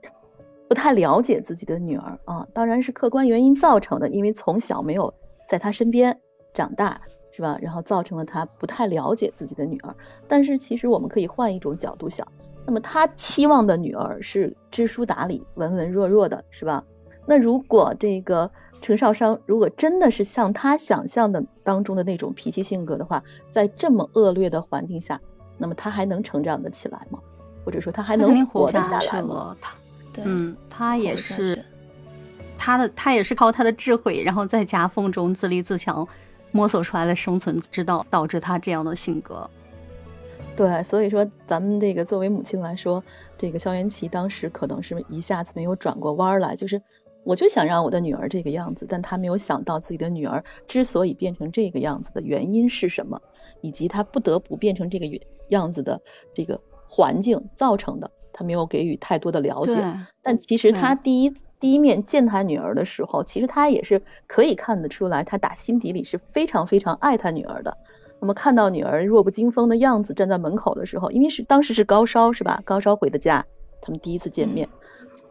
不太了解自己的女儿啊，当然是客观原因造成的，因为从小没有在她身边长大，是吧？然后造成了她不太了解自己的女儿。但是其实我们可以换一种角度想，那么他期望的女儿是知书达理、文文弱弱的，是吧？那如果这个陈少商如果真的是像他想象的当中的那种脾气性格的话，在这么恶劣的环境下，那么他还能成长得起来吗？或者说他还能活得下来吗？他，嗯，他也是，他的他也是靠他的智慧，然后在夹缝中自立自强，摸索出来的生存之道，导致他这样的性格。对，所以说咱们这个作为母亲来说，这个萧元琪当时可能是一下子没有转过弯来，就是我就想让我的女儿这个样子，但他没有想到自己的女儿之所以变成这个样子的原因是什么，以及他不得不变成这个样子的这个。环境造成的，他没有给予太多的了解。但其实他第一第一面见他女儿的时候，其实他也是可以看得出来，他打心底里是非常非常爱他女儿的。那么看到女儿弱不禁风的样子，站在门口的时候，因为是当时是高烧是吧？高烧回的家，他们第一次见面。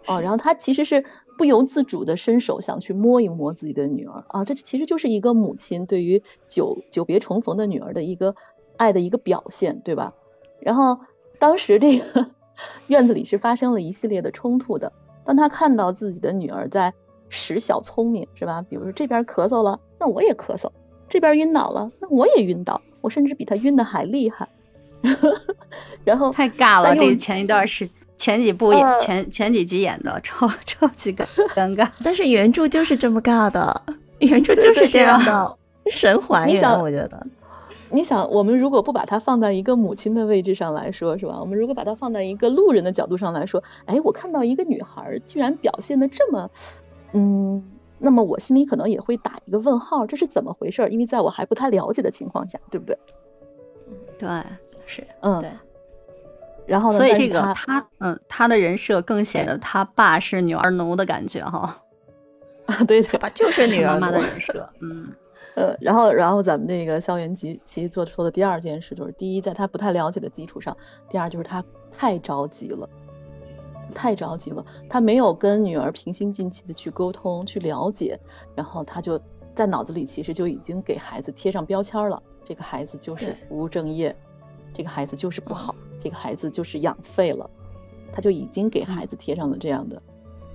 哦，然后他其实是不由自主的伸手想去摸一摸自己的女儿啊，这其实就是一个母亲对于久久别重逢的女儿的一个爱的一个表现，对吧？然后。当时这个院子里是发生了一系列的冲突的。当他看到自己的女儿在使小聪明，是吧？比如说这边咳嗽了，那我也咳嗽；这边晕倒了，那我也晕倒。我甚至比他晕的还厉害。[laughs] 然后太尬了，这前一段是前几部演前前几集演的，[laughs] 超超级尴尴尬。[laughs] 但是原著就是这么尬的，[laughs] 原著就是这样的，神还原，我觉得。你想，我们如果不把它放在一个母亲的位置上来说，是吧？我们如果把它放在一个路人的角度上来说，哎，我看到一个女孩居然表现的这么，嗯，那么我心里可能也会打一个问号，这是怎么回事？因为在我还不太了解的情况下，对不对？对，是，嗯，对。然后呢？所以这个他他，嗯，他的人设更显得他爸是女儿奴的感觉哈。啊，[laughs] 对对，爸就是女儿 [laughs] 妈的人设，嗯。[laughs] 呃，然后，然后咱们这个校园集其实做出的第二件事就是，第一，在他不太了解的基础上，第二就是他太着急了，太着急了，他没有跟女儿平心静气的去沟通、去了解，然后他就在脑子里其实就已经给孩子贴上标签了，这个孩子就是不务正业，这个孩子就是不好，这个孩子就是养废了，他就已经给孩子贴上了这样的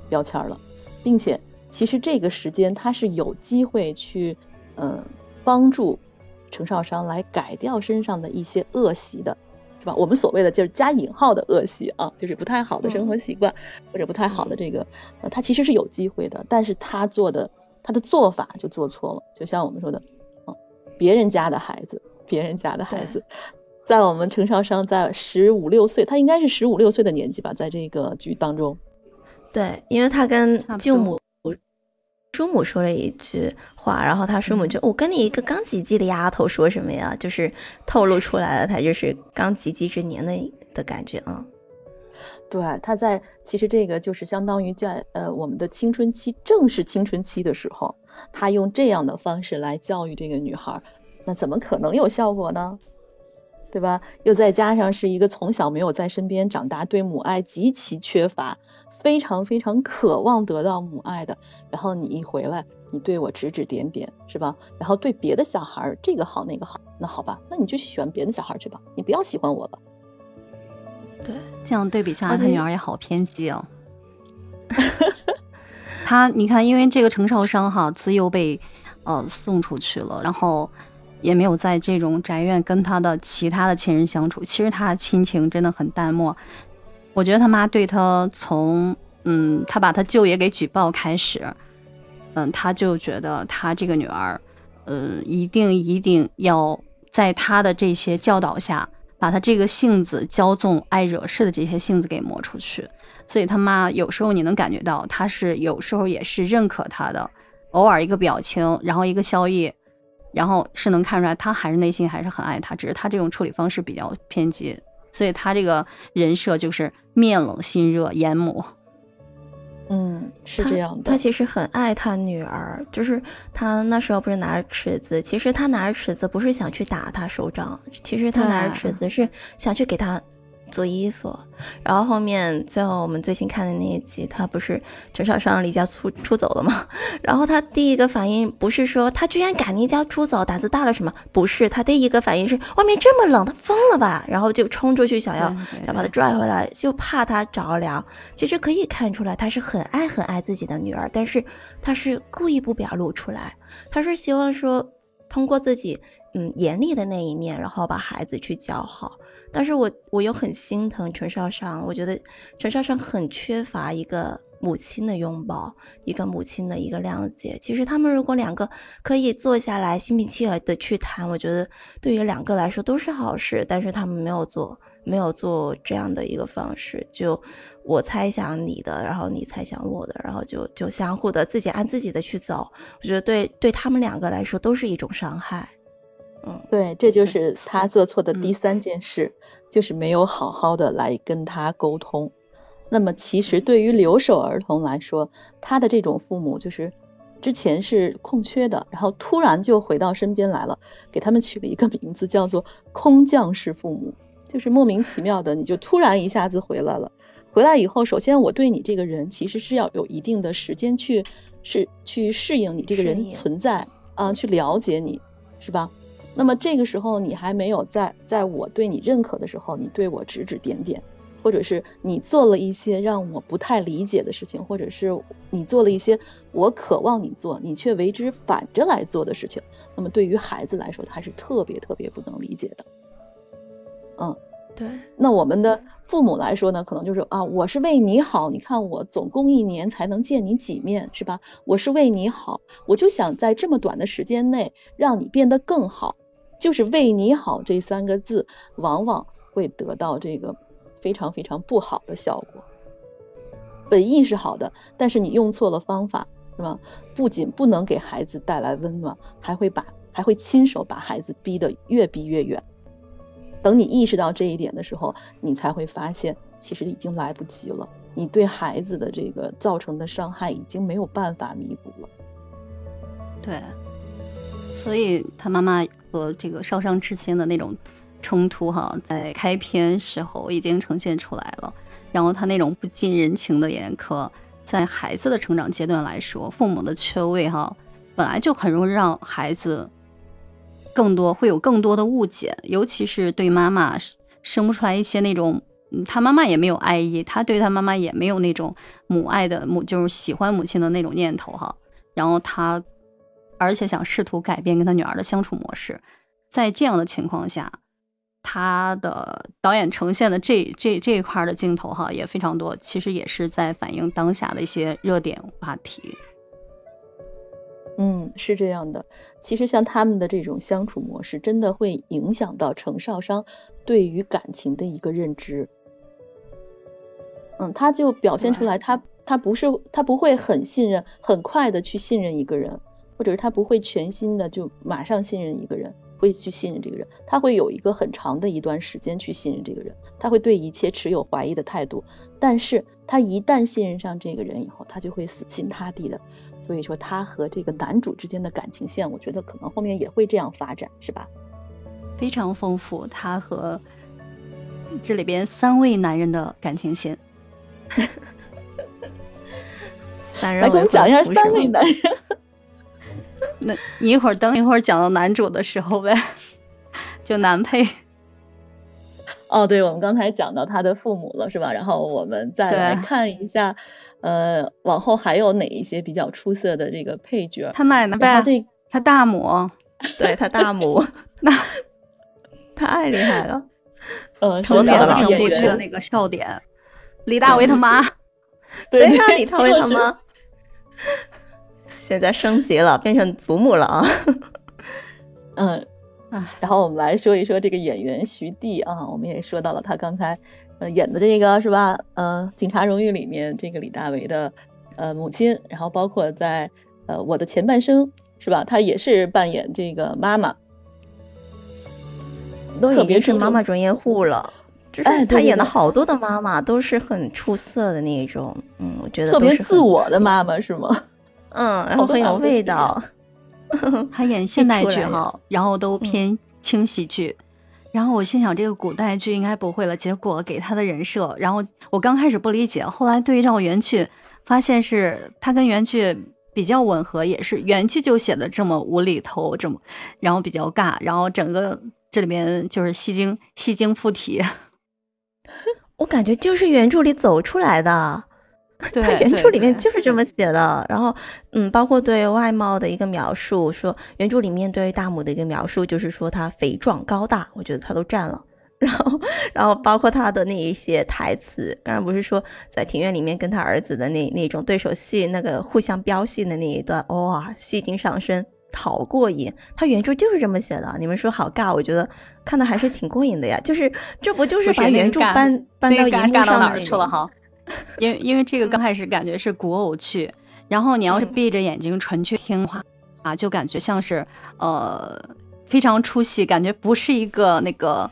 标签了，并且其实这个时间他是有机会去。嗯，帮助程少商来改掉身上的一些恶习的，是吧？我们所谓的就是加引号的恶习啊，就是不太好的生活习惯或者不太好的这个，呃，他其实是有机会的，但是他做的他的做法就做错了。就像我们说的，嗯，别人家的孩子，别人家的孩子，在我们程少商在十五六岁，他应该是十五六岁的年纪吧，在这个剧当中，对，因为他跟舅母。叔母说了一句话，然后他叔母就我跟你一个刚及笄的丫头说什么呀？就是透露出来了，他就是刚及笄之年的的感觉啊。对，他在其实这个就是相当于在呃我们的青春期，正是青春期的时候，他用这样的方式来教育这个女孩，那怎么可能有效果呢？对吧？又再加上是一个从小没有在身边长大，对母爱极其缺乏，非常非常渴望得到母爱的。然后你一回来，你对我指指点点，是吧？然后对别的小孩这个好那个好，那好吧，那你就喜欢别的小孩去吧，你不要喜欢我了。对，这样对比下来，他女儿也好偏激哦。[laughs] 他，你看，因为这个程少商哈，自幼被呃送出去了，然后。也没有在这种宅院跟他的其他的亲人相处，其实他的亲情真的很淡漠。我觉得他妈对他从嗯，他把他舅爷给举报开始，嗯，他就觉得他这个女儿，嗯，一定一定要在他的这些教导下，把他这个性子骄纵、爱惹事的这些性子给磨出去。所以他妈有时候你能感觉到，他是有时候也是认可他的，偶尔一个表情，然后一个笑意。然后是能看出来，他还是内心还是很爱他，只是他这种处理方式比较偏激，所以他这个人设就是面冷心热，严母。嗯，是这样的。他其实很爱他女儿，就是他那时候不是拿着尺子，其实他拿着尺子不是想去打他手掌，其实他拿着尺子是想去给他。做衣服，然后后面最后我们最新看的那一集，他不是陈少商离家出出走了吗？[laughs] 然后他第一个反应不是说他居然敢离家出走，胆子大了什么？不是，他第一个反应是外面这么冷，他疯了吧？然后就冲出去想要想把他拽回来，就怕他着凉。其实可以看出来他是很爱很爱自己的女儿，但是他是故意不表露出来，他是希望说通过自己嗯严厉的那一面，然后把孩子去教好。但是我我又很心疼陈少商，我觉得陈少商很缺乏一个母亲的拥抱，一个母亲的一个谅解。其实他们如果两个可以坐下来心平气和的去谈，我觉得对于两个来说都是好事。但是他们没有做，没有做这样的一个方式，就我猜想你的，然后你猜想我的，然后就就相互的自己按自己的去走。我觉得对对他们两个来说都是一种伤害。嗯，对，这就是他做错的第三件事，就是没有好好的来跟他沟通。那么，其实对于留守儿童来说，他的这种父母就是之前是空缺的，然后突然就回到身边来了，给他们取了一个名字叫做“空降式父母”，就是莫名其妙的，你就突然一下子回来了。回来以后，首先我对你这个人其实是要有一定的时间去是去适应你这个人存在啊，去了解你，是吧？那么这个时候，你还没有在在我对你认可的时候，你对我指指点点，或者是你做了一些让我不太理解的事情，或者是你做了一些我渴望你做，你却为之反着来做的事情。那么对于孩子来说，他是特别特别不能理解的。嗯，对。那我们的父母来说呢，可能就是啊，我是为你好，你看我总共一年才能见你几面，是吧？我是为你好，我就想在这么短的时间内让你变得更好。就是为你好这三个字，往往会得到这个非常非常不好的效果。本意是好的，但是你用错了方法，是吧？不仅不能给孩子带来温暖，还会把还会亲手把孩子逼得越逼越远。等你意识到这一点的时候，你才会发现，其实已经来不及了。你对孩子的这个造成的伤害已经没有办法弥补了。对，所以他妈妈和这个烧伤之间的那种冲突，哈，在开篇时候已经呈现出来了。然后他那种不近人情的严苛，在孩子的成长阶段来说，父母的缺位，哈，本来就很容易让孩子。更多会有更多的误解，尤其是对妈妈生不出来一些那种，他妈妈也没有爱意，他对他妈妈也没有那种母爱的母，就是喜欢母亲的那种念头哈。然后他，而且想试图改变跟他女儿的相处模式，在这样的情况下，他的导演呈现的这这这一块的镜头哈也非常多，其实也是在反映当下的一些热点话题。嗯，是这样的。其实像他们的这种相处模式，真的会影响到程少商对于感情的一个认知。嗯，他就表现出来，他他不是他不会很信任，很快的去信任一个人，或者是他不会全心的就马上信任一个人，会去信任这个人。他会有一个很长的一段时间去信任这个人，他会对一切持有怀疑的态度。但是他一旦信任上这个人以后，他就会死心塌地的。所以说，他和这个男主之间的感情线，我觉得可能后面也会这样发展，是吧？非常丰富，他和这里边三位男人的感情线。[laughs] 三人来给我们讲一下三位男人。那你一会儿等一会儿讲到男主的时候呗，就男配。哦，对，我们刚才讲到他的父母了，是吧？然后我们再来看一下。呃，往后还有哪一些比较出色的这个配角？他奶奶呗，这他大母，[laughs] 对他大母，[laughs] 那太厉害了。[laughs] 呃，成年了整部剧的那个笑点，李大为他妈，对呀，李大为他妈，现在升级了，变成祖母了啊。[laughs] 嗯，然后我们来说一说这个演员徐娣啊，我们也说到了他刚才。演的这个是吧？嗯，《警察荣誉》里面这个李大为的呃母亲，然后包括在呃我的前半生是吧？她也是扮演这个妈妈，都已经是妈妈专业户了。就是她演的好多的妈妈都是很出色的那种，嗯，我觉得特别自我的妈妈是吗？嗯，然后很有味道。[laughs] 他演 [laughs] 现代剧哈，然后都偏轻喜剧。然后我心想，这个古代剧应该不会了。结果给他的人设，然后我刚开始不理解，后来对照原剧，发现是他跟原剧比较吻合，也是原剧就写的这么无厘头，这么然后比较尬，然后整个这里面就是戏精戏精附体。[laughs] 我感觉就是原著里走出来的。他原著里面就是这么写的，然后嗯，包括对外貌的一个描述，说原著里面对大母的一个描述就是说她肥壮高大，我觉得她都占了。[laughs] 然后然后包括他的那一些台词，刚刚不是说在庭院里面跟他儿子的那那种对手戏，那个互相飙戏的那一段，哇，戏精上身，好过瘾。他原著就是这么写的，你们说好尬，我觉得看的还是挺过瘾的呀。就是这不就是把原著搬搬到荧幕上哪儿去了哈？[laughs] 因为因为这个刚开始感觉是古偶剧，然后你要是闭着眼睛纯去听话啊，就感觉像是呃非常出戏，感觉不是一个那个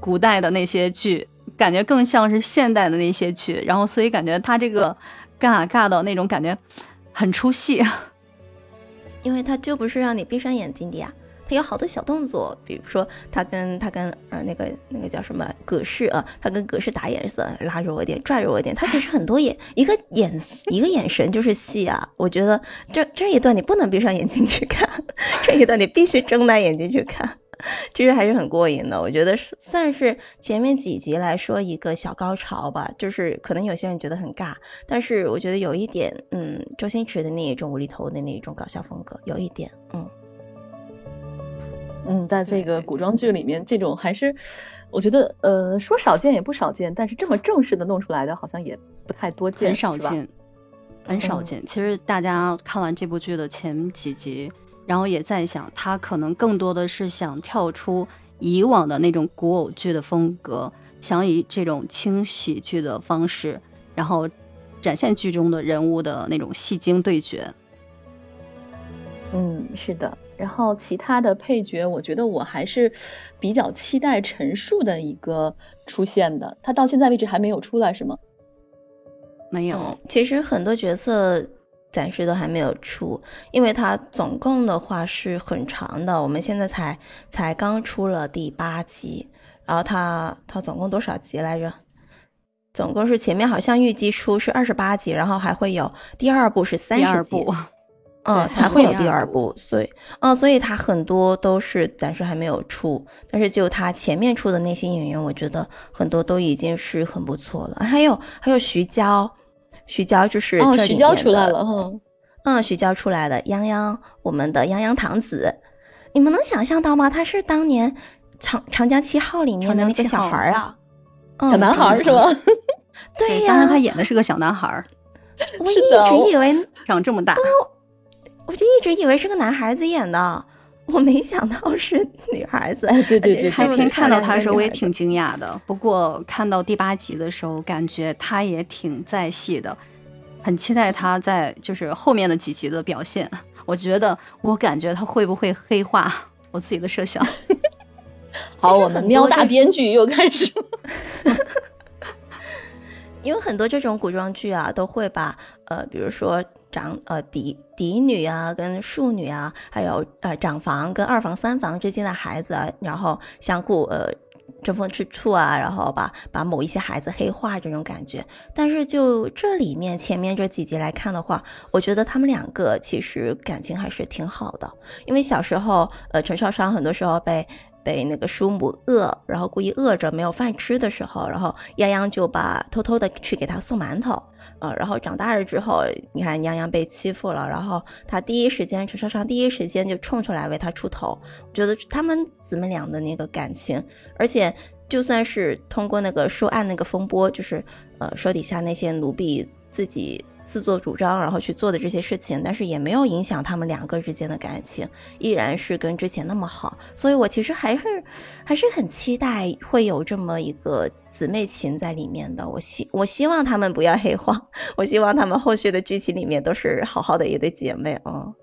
古代的那些剧，感觉更像是现代的那些剧，然后所以感觉他这个尬尬的那种感觉很出戏，[laughs] 因为他就不是让你闭上眼睛的呀。他有好多小动作，比如说他跟他跟呃那个那个叫什么葛饰啊，他跟葛饰打眼色，拉着我点，拽着我点，他其实很多眼一个眼一个眼神就是戏啊。我觉得这这一段你不能闭上眼睛去看，这一段你必须睁大眼睛去看，其实还是很过瘾的。我觉得算是前面几集来说一个小高潮吧，就是可能有些人觉得很尬，但是我觉得有一点嗯周星驰的那一种无厘头的那一种搞笑风格，有一点嗯。嗯，在这个古装剧里面，这种还是我觉得，呃，说少见也不少见，但是这么正式的弄出来的，好像也不太多见，很少见，很少见。其实大家看完这部剧的前几集，然后也在想，他可能更多的是想跳出以往的那种古偶剧的风格，想以这种轻喜剧的方式，然后展现剧中的人物的那种戏精对决。嗯，是的。然后其他的配角，我觉得我还是比较期待陈数的一个出现的。他到现在为止还没有出来，是吗？没有。其实很多角色暂时都还没有出，因为它总共的话是很长的。我们现在才才刚出了第八集，然后它它总共多少集来着？总共是前面好像预计出是二十八集，然后还会有第二部是三十集。嗯，还会有第二部，所以，嗯，所以他很多都是暂时还没有出，但是就他前面出的那些演员，我觉得很多都已经是很不错了。还有还有徐娇，徐娇就是哦，徐娇出来了哈，嗯，徐娇出来了，泱泱，我们的泱泱堂子，你们能想象到吗？他是当年长长江七号里面的那个小孩啊，小男孩是吧？对呀，当然他演的是个小男孩，我一直以为长这么大。我就一直以为是个男孩子演的，我没想到是女孩子。哎，对对对，开篇看到他的时候我也挺惊讶的，不过看到第八集的时候，感觉他也挺在戏的，很期待他在就是后面的几集的表现。[laughs] 我觉得我感觉他会不会黑化？我自己的设想。[laughs] 好，我们喵大编剧又开始。[laughs] 因为很多这种古装剧啊，都会把呃，比如说。长呃嫡嫡女啊，跟庶女啊，还有呃长房跟二房三房之间的孩子，啊，然后相互呃争风吃醋啊，然后把把某一些孩子黑化这种感觉。但是就这里面前面这几集来看的话，我觉得他们两个其实感情还是挺好的。因为小时候呃陈少商很多时候被被那个叔母饿，然后故意饿着没有饭吃的时候，然后泱泱就把偷偷的去给他送馒头。呃，然后长大了之后，你看娘娘被欺负了，然后他第一时间陈少商第一时间就冲出来为他出头，我觉得他们姊妹俩的那个感情，而且就算是通过那个受案那个风波，就是呃手底下那些奴婢自己。自作主张，然后去做的这些事情，但是也没有影响他们两个之间的感情，依然是跟之前那么好。所以我其实还是还是很期待会有这么一个姊妹情在里面的。我希我希望他们不要黑化，我希望他们后续的剧情里面都是好好的一对姐妹啊。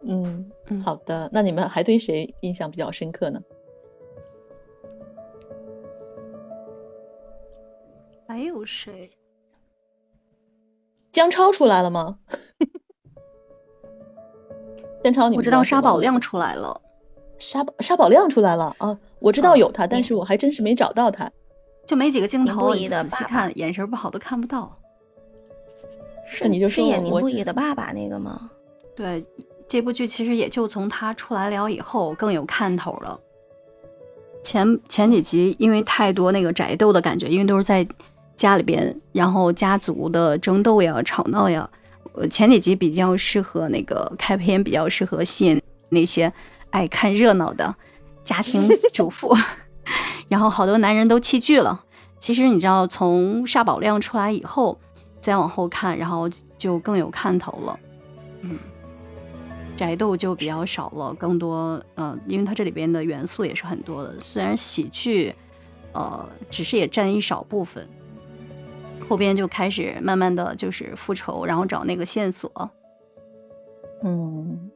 嗯，好的。那你们还对谁印象比较深刻呢？还有谁？姜超出来了吗？[laughs] 姜超，你我知道沙宝亮出来了。沙宝沙宝亮出来了啊！我知道有他，但是我还真是没找到他，就没几个镜头，你仔细看，眼神不好都看不到。是你就是演宁不疑的爸爸那个吗？对，这部剧其实也就从他出来了以后更有看头了。前前几集因为太多那个宅斗的感觉，因为都是在。家里边，然后家族的争斗呀、吵闹呀，呃，前几集比较适合那个开篇，比较适合吸引那些爱看热闹的家庭主妇，[laughs] 然后好多男人都弃剧了。其实你知道，从沙宝亮出来以后，再往后看，然后就更有看头了。嗯，宅斗就比较少了，更多，嗯，因为它这里边的元素也是很多的。虽然喜剧，呃，只是也占一少部分。后边就开始慢慢的就是复仇，然后找那个线索。嗯，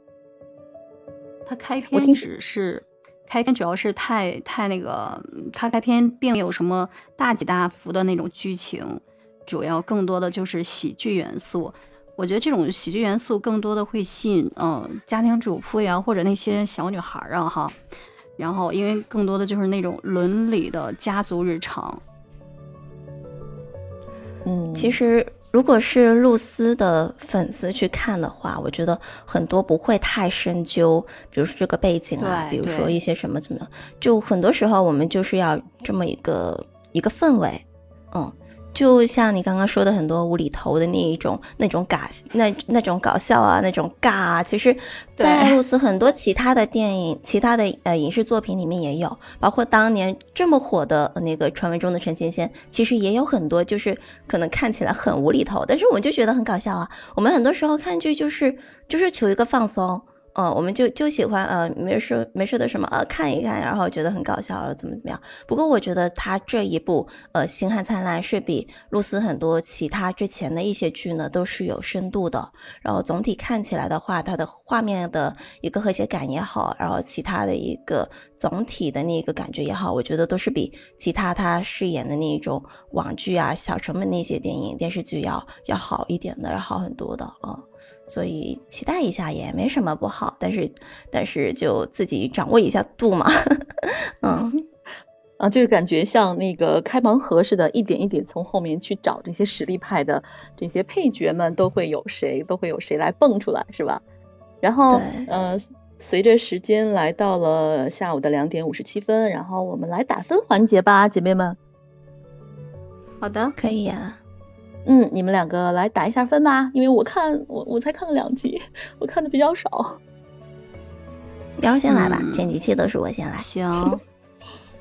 他开篇只是开篇主要是太太那个，他开篇并没有什么大起大伏的那种剧情，主要更多的就是喜剧元素。我觉得这种喜剧元素更多的会吸引嗯家庭主妇呀或者那些小女孩啊哈，然后因为更多的就是那种伦理的家族日常。嗯，其实如果是露丝的粉丝去看的话，我觉得很多不会太深究，比如说这个背景啊，比如说一些什么怎么，就很多时候我们就是要这么一个一个氛围，嗯。就像你刚刚说的很多无厘头的那一种那种搞那那种搞笑啊那种尬啊，其实，在露丝很多其他的电影、其他的呃影视作品里面也有，包括当年这么火的那个传闻中的陈芊芊，其实也有很多就是可能看起来很无厘头，但是我就觉得很搞笑啊。我们很多时候看剧就是就是求一个放松，哦，我们就就喜欢呃没事没事的什么呃看一看，然后觉得很搞笑怎么怎么样。不过我觉得他这一部呃《星汉灿烂》是比露丝很多其他之前的一些剧呢都是有深度的。然后总体看起来的话，它的画面的一个和谐感也好，然后其他的一个总体的那个感觉也好，我觉得都是比其他他饰演的那种网剧啊、小成本那些电影电视剧要要好一点的，要好很多的啊。所以期待一下也没什么不好，但是但是就自己掌握一下度嘛，[laughs] 嗯，[laughs] 啊，就是感觉像那个开盲盒似的，一点一点从后面去找这些实力派的这些配角们都会有谁，都会有谁来蹦出来，是吧？然后呃，随着时间来到了下午的两点五十七分，然后我们来打分环节吧，姐妹们。好的，可以呀。嗯，你们两个来打一下分吧，因为我看我我才看了两集，我看的比较少。苗先来吧，前几期都是我先来。行，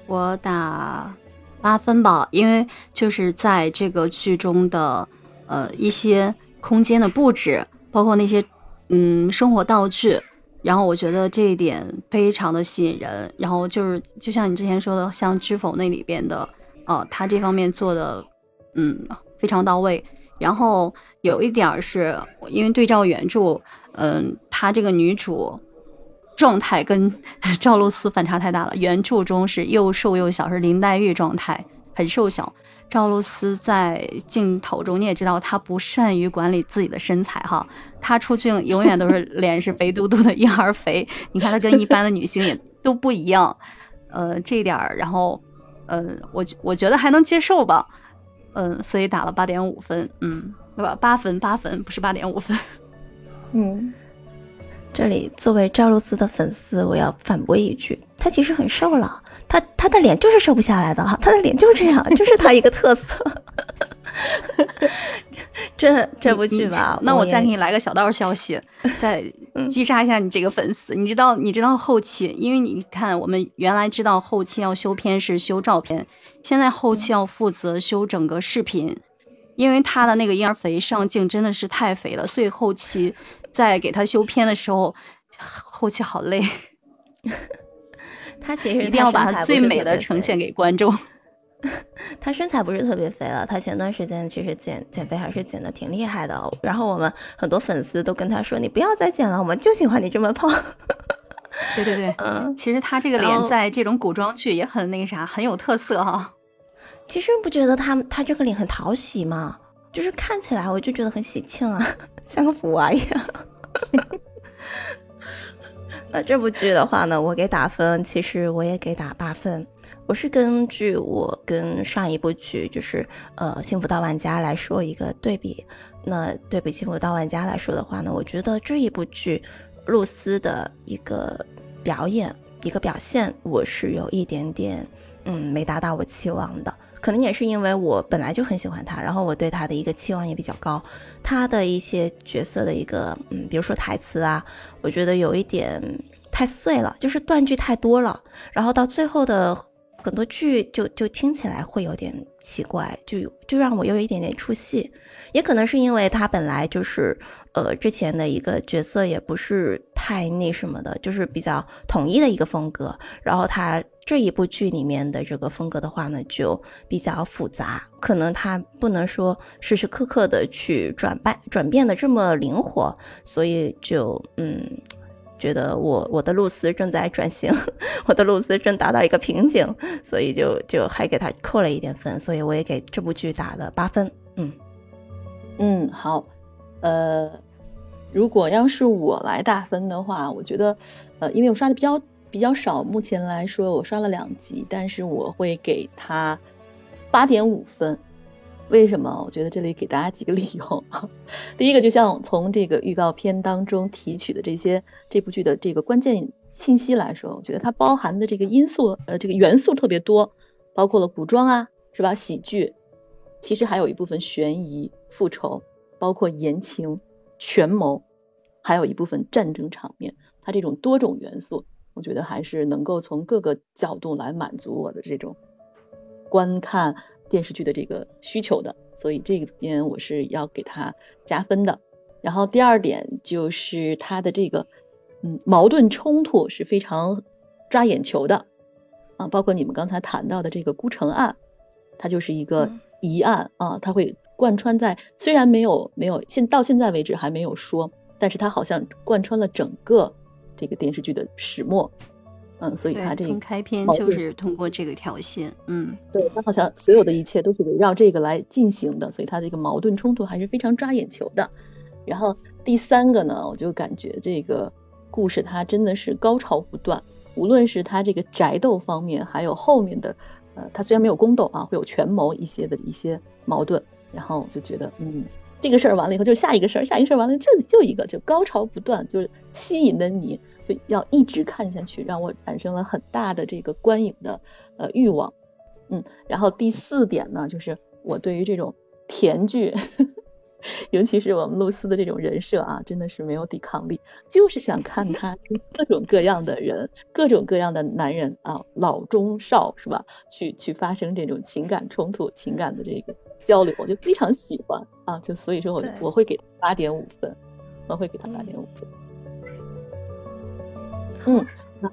我打八分吧，因为就是在这个剧中的呃一些空间的布置，包括那些嗯生活道具，然后我觉得这一点非常的吸引人。然后就是就像你之前说的，像《知否》那里边的，呃，他这方面做的嗯。非常到位，然后有一点是因为对照原著，嗯，她这个女主状态跟 [laughs] 赵露思反差太大了。原著中是又瘦又小，是林黛玉状态，很瘦小。赵露思在镜头中你也知道，她不善于管理自己的身材哈，她出镜永远都是 [laughs] 脸是肥嘟嘟的婴儿肥，你看她跟一般的女星也都不一样，呃，这点儿然后，呃，我我觉得还能接受吧。嗯，所以打了八点五分，嗯，对吧？八分，八分，不是八点五分。嗯，这里作为赵露思的粉丝，我要反驳一句，她其实很瘦了，她她的脸就是瘦不下来的哈，她的脸就是这样，就是她一个特色。这这部剧吧，那我再给你来个小道消息，[laughs] 再击杀一下你这个粉丝。你知道，你知道后期，因为你看，我们原来知道后期要修片是修照片，现在后期要负责修整个视频，因为他的那个婴儿肥上镜真的是太肥了，所以后期在给他修片的时候，后期好累。[laughs] 他其实一定要把他最美的呈现给观众。[laughs] [laughs] 他身材不是特别肥了，他前段时间其实减减肥还是减的挺厉害的。然后我们很多粉丝都跟他说：“你不要再减了，我们就喜欢你这么胖。[laughs] ”对对对，嗯，其实他这个脸在这种古装剧也很那个啥，很有特色哈。其实不觉得他他这个脸很讨喜吗？就是看起来我就觉得很喜庆啊，[laughs] 像个福娃一样。那这部剧的话呢，我给打分，其实我也给打八分。我是根据我跟上一部剧就是呃《幸福到万家》来说一个对比，那对比《幸福到万家》来说的话呢，我觉得这一部剧露丝的一个表演一个表现，我是有一点点嗯没达到我期望的，可能也是因为我本来就很喜欢她，然后我对她的一个期望也比较高，她的一些角色的一个嗯比如说台词啊，我觉得有一点太碎了，就是断句太多了，然后到最后的。很多剧就就听起来会有点奇怪，就就让我有一点点出戏，也可能是因为他本来就是呃之前的一个角色也不是太那什么的，就是比较统一的一个风格，然后他这一部剧里面的这个风格的话呢就比较复杂，可能他不能说时时刻刻的去转变转变的这么灵活，所以就嗯。觉得我我的露丝正在转型，[laughs] 我的露丝正达到一个瓶颈，所以就就还给他扣了一点分，所以我也给这部剧打了八分。嗯嗯，好，呃，如果要是我来打分的话，我觉得呃，因为我刷的比较比较少，目前来说我刷了两集，但是我会给他八点五分。为什么？我觉得这里给大家几个理由。[laughs] 第一个，就像从这个预告片当中提取的这些这部剧的这个关键信息来说，我觉得它包含的这个因素，呃，这个元素特别多，包括了古装啊，是吧？喜剧，其实还有一部分悬疑、复仇，包括言情、权谋，还有一部分战争场面。它这种多种元素，我觉得还是能够从各个角度来满足我的这种观看。电视剧的这个需求的，所以这边我是要给他加分的。然后第二点就是他的这个嗯，矛盾冲突是非常抓眼球的啊，包括你们刚才谈到的这个孤城案，它就是一个疑案啊，它会贯穿在虽然没有没有现到现在为止还没有说，但是它好像贯穿了整个这个电视剧的始末。嗯，所以他这从开篇就是通过这个条线，嗯，对，他好像所有的一切都是围绕这个来进行的，所以他这个矛盾冲突还是非常抓眼球的。然后第三个呢，我就感觉这个故事它真的是高潮不断，无论是它这个宅斗方面，还有后面的，呃，它虽然没有宫斗啊，会有权谋一些的一些矛盾，然后就觉得，嗯，这个事儿完了以后就下一个事儿，下一个事儿完了就就一个，就高潮不断，就是吸引的你。就要一直看下去，让我产生了很大的这个观影的呃欲望，嗯，然后第四点呢，就是我对于这种甜剧，[laughs] 尤其是我们露丝的这种人设啊，真的是没有抵抗力，就是想看他各种各样的人，各种各样的男人啊，老中少是吧？去去发生这种情感冲突、情感的这个交流，我就非常喜欢啊，就所以说我我会给八点五分，我会给他八点五分。嗯，那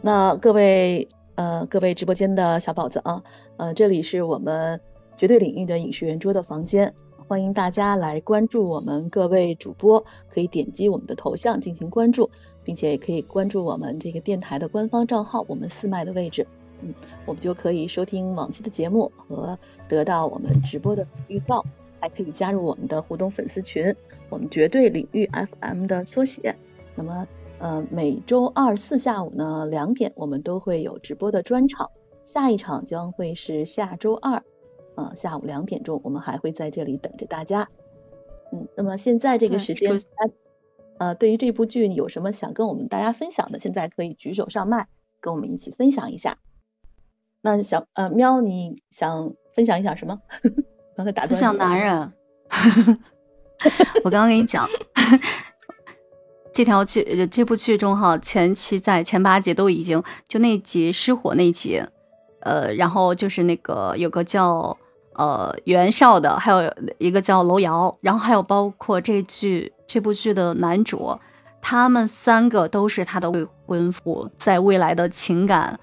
那各位呃各位直播间的小宝子啊，呃这里是我们绝对领域的影视圆桌的房间，欢迎大家来关注我们各位主播，可以点击我们的头像进行关注，并且也可以关注我们这个电台的官方账号，我们四麦的位置，嗯，我们就可以收听往期的节目和得到我们直播的预告，还可以加入我们的互动粉丝群，我们绝对领域 FM 的缩写，那么。呃，每周二四下午呢两点，我们都会有直播的专场，下一场将会是下周二，呃下午两点钟，我们还会在这里等着大家。嗯，那么现在这个时间，呃，对于这部剧有什么想跟我们大家分享的，现在可以举手上麦，跟我们一起分享一下。那小呃喵，你想分享一下什么？[laughs] 刚才打断。分享男人。[laughs] 我刚刚跟你讲。这条剧这部剧中哈，前期在前八集都已经就那集失火那集，呃，然后就是那个有个叫呃袁绍的，还有一个叫楼瑶，然后还有包括这剧这部剧的男主，他们三个都是他的未婚夫，在未来的情感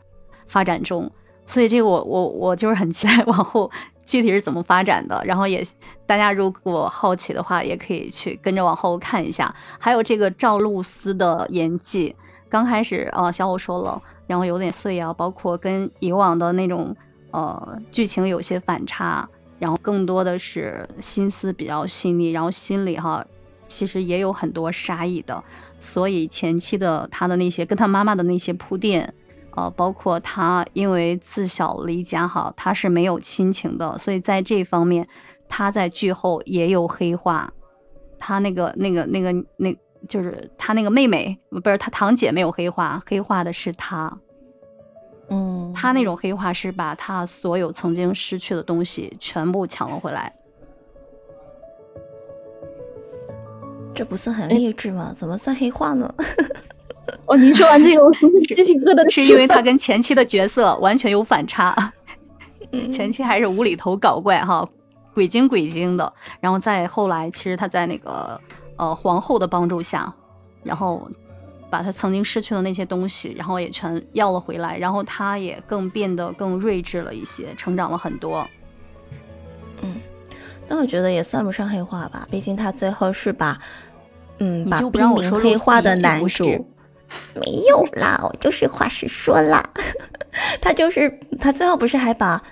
发展中，所以这个我我我就是很期待往后。具体是怎么发展的？然后也大家如果好奇的话，也可以去跟着往后看一下。还有这个赵露思的演技，刚开始啊，小五说了，然后有点碎啊，包括跟以往的那种呃剧情有些反差，然后更多的是心思比较细腻，然后心里哈其实也有很多杀意的，所以前期的他的那些跟他妈妈的那些铺垫。呃，包括他因为自小离家哈，他是没有亲情的，所以在这方面，他在剧后也有黑化。他那个那个那个那，就是他那个妹妹，不是他堂姐没有黑化，黑化的是他。嗯。他那种黑化是把他所有曾经失去的东西全部抢了回来。这不是很励志吗？怎么算黑化呢？[laughs] 哦，您说完这个，我鸡皮疙瘩。是因为他跟前期的角色完全有反差，[laughs] 前期还是无厘头搞怪哈，鬼精鬼精的，然后再后来，其实他在那个呃皇后的帮助下，然后把他曾经失去的那些东西，然后也全要了回来，然后他也更变得更睿智了一些，成长了很多。嗯，但我觉得也算不上黑化吧，毕竟他最后是把嗯把冰凌黑化的男主。没有啦，我就是话实说啦，[laughs] 他就是他最后不是还把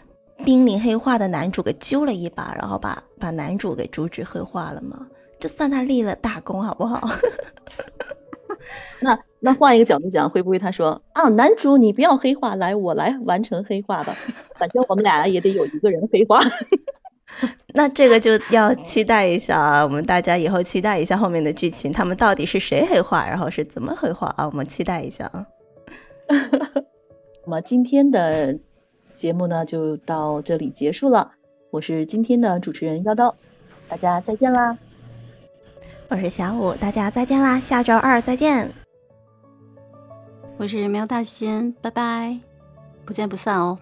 濒临黑化的男主给揪了一把，然后把把男主给阻止黑化了吗？这算他立了大功，好不好？[laughs] 那那换一个角度讲，会不会他说啊，男主你不要黑化，来我来完成黑化吧，反正我们俩也得有一个人黑化。[laughs] 那这个就要期待一下啊，我们大家以后期待一下后面的剧情，他们到底是谁黑化，然后是怎么黑化啊？我们期待一下啊。[laughs] 那么今天的节目呢，就到这里结束了。我是今天的主持人妖刀，大家再见啦。我是小五，大家再见啦，下周二再见。我是喵大仙，拜拜，不见不散哦。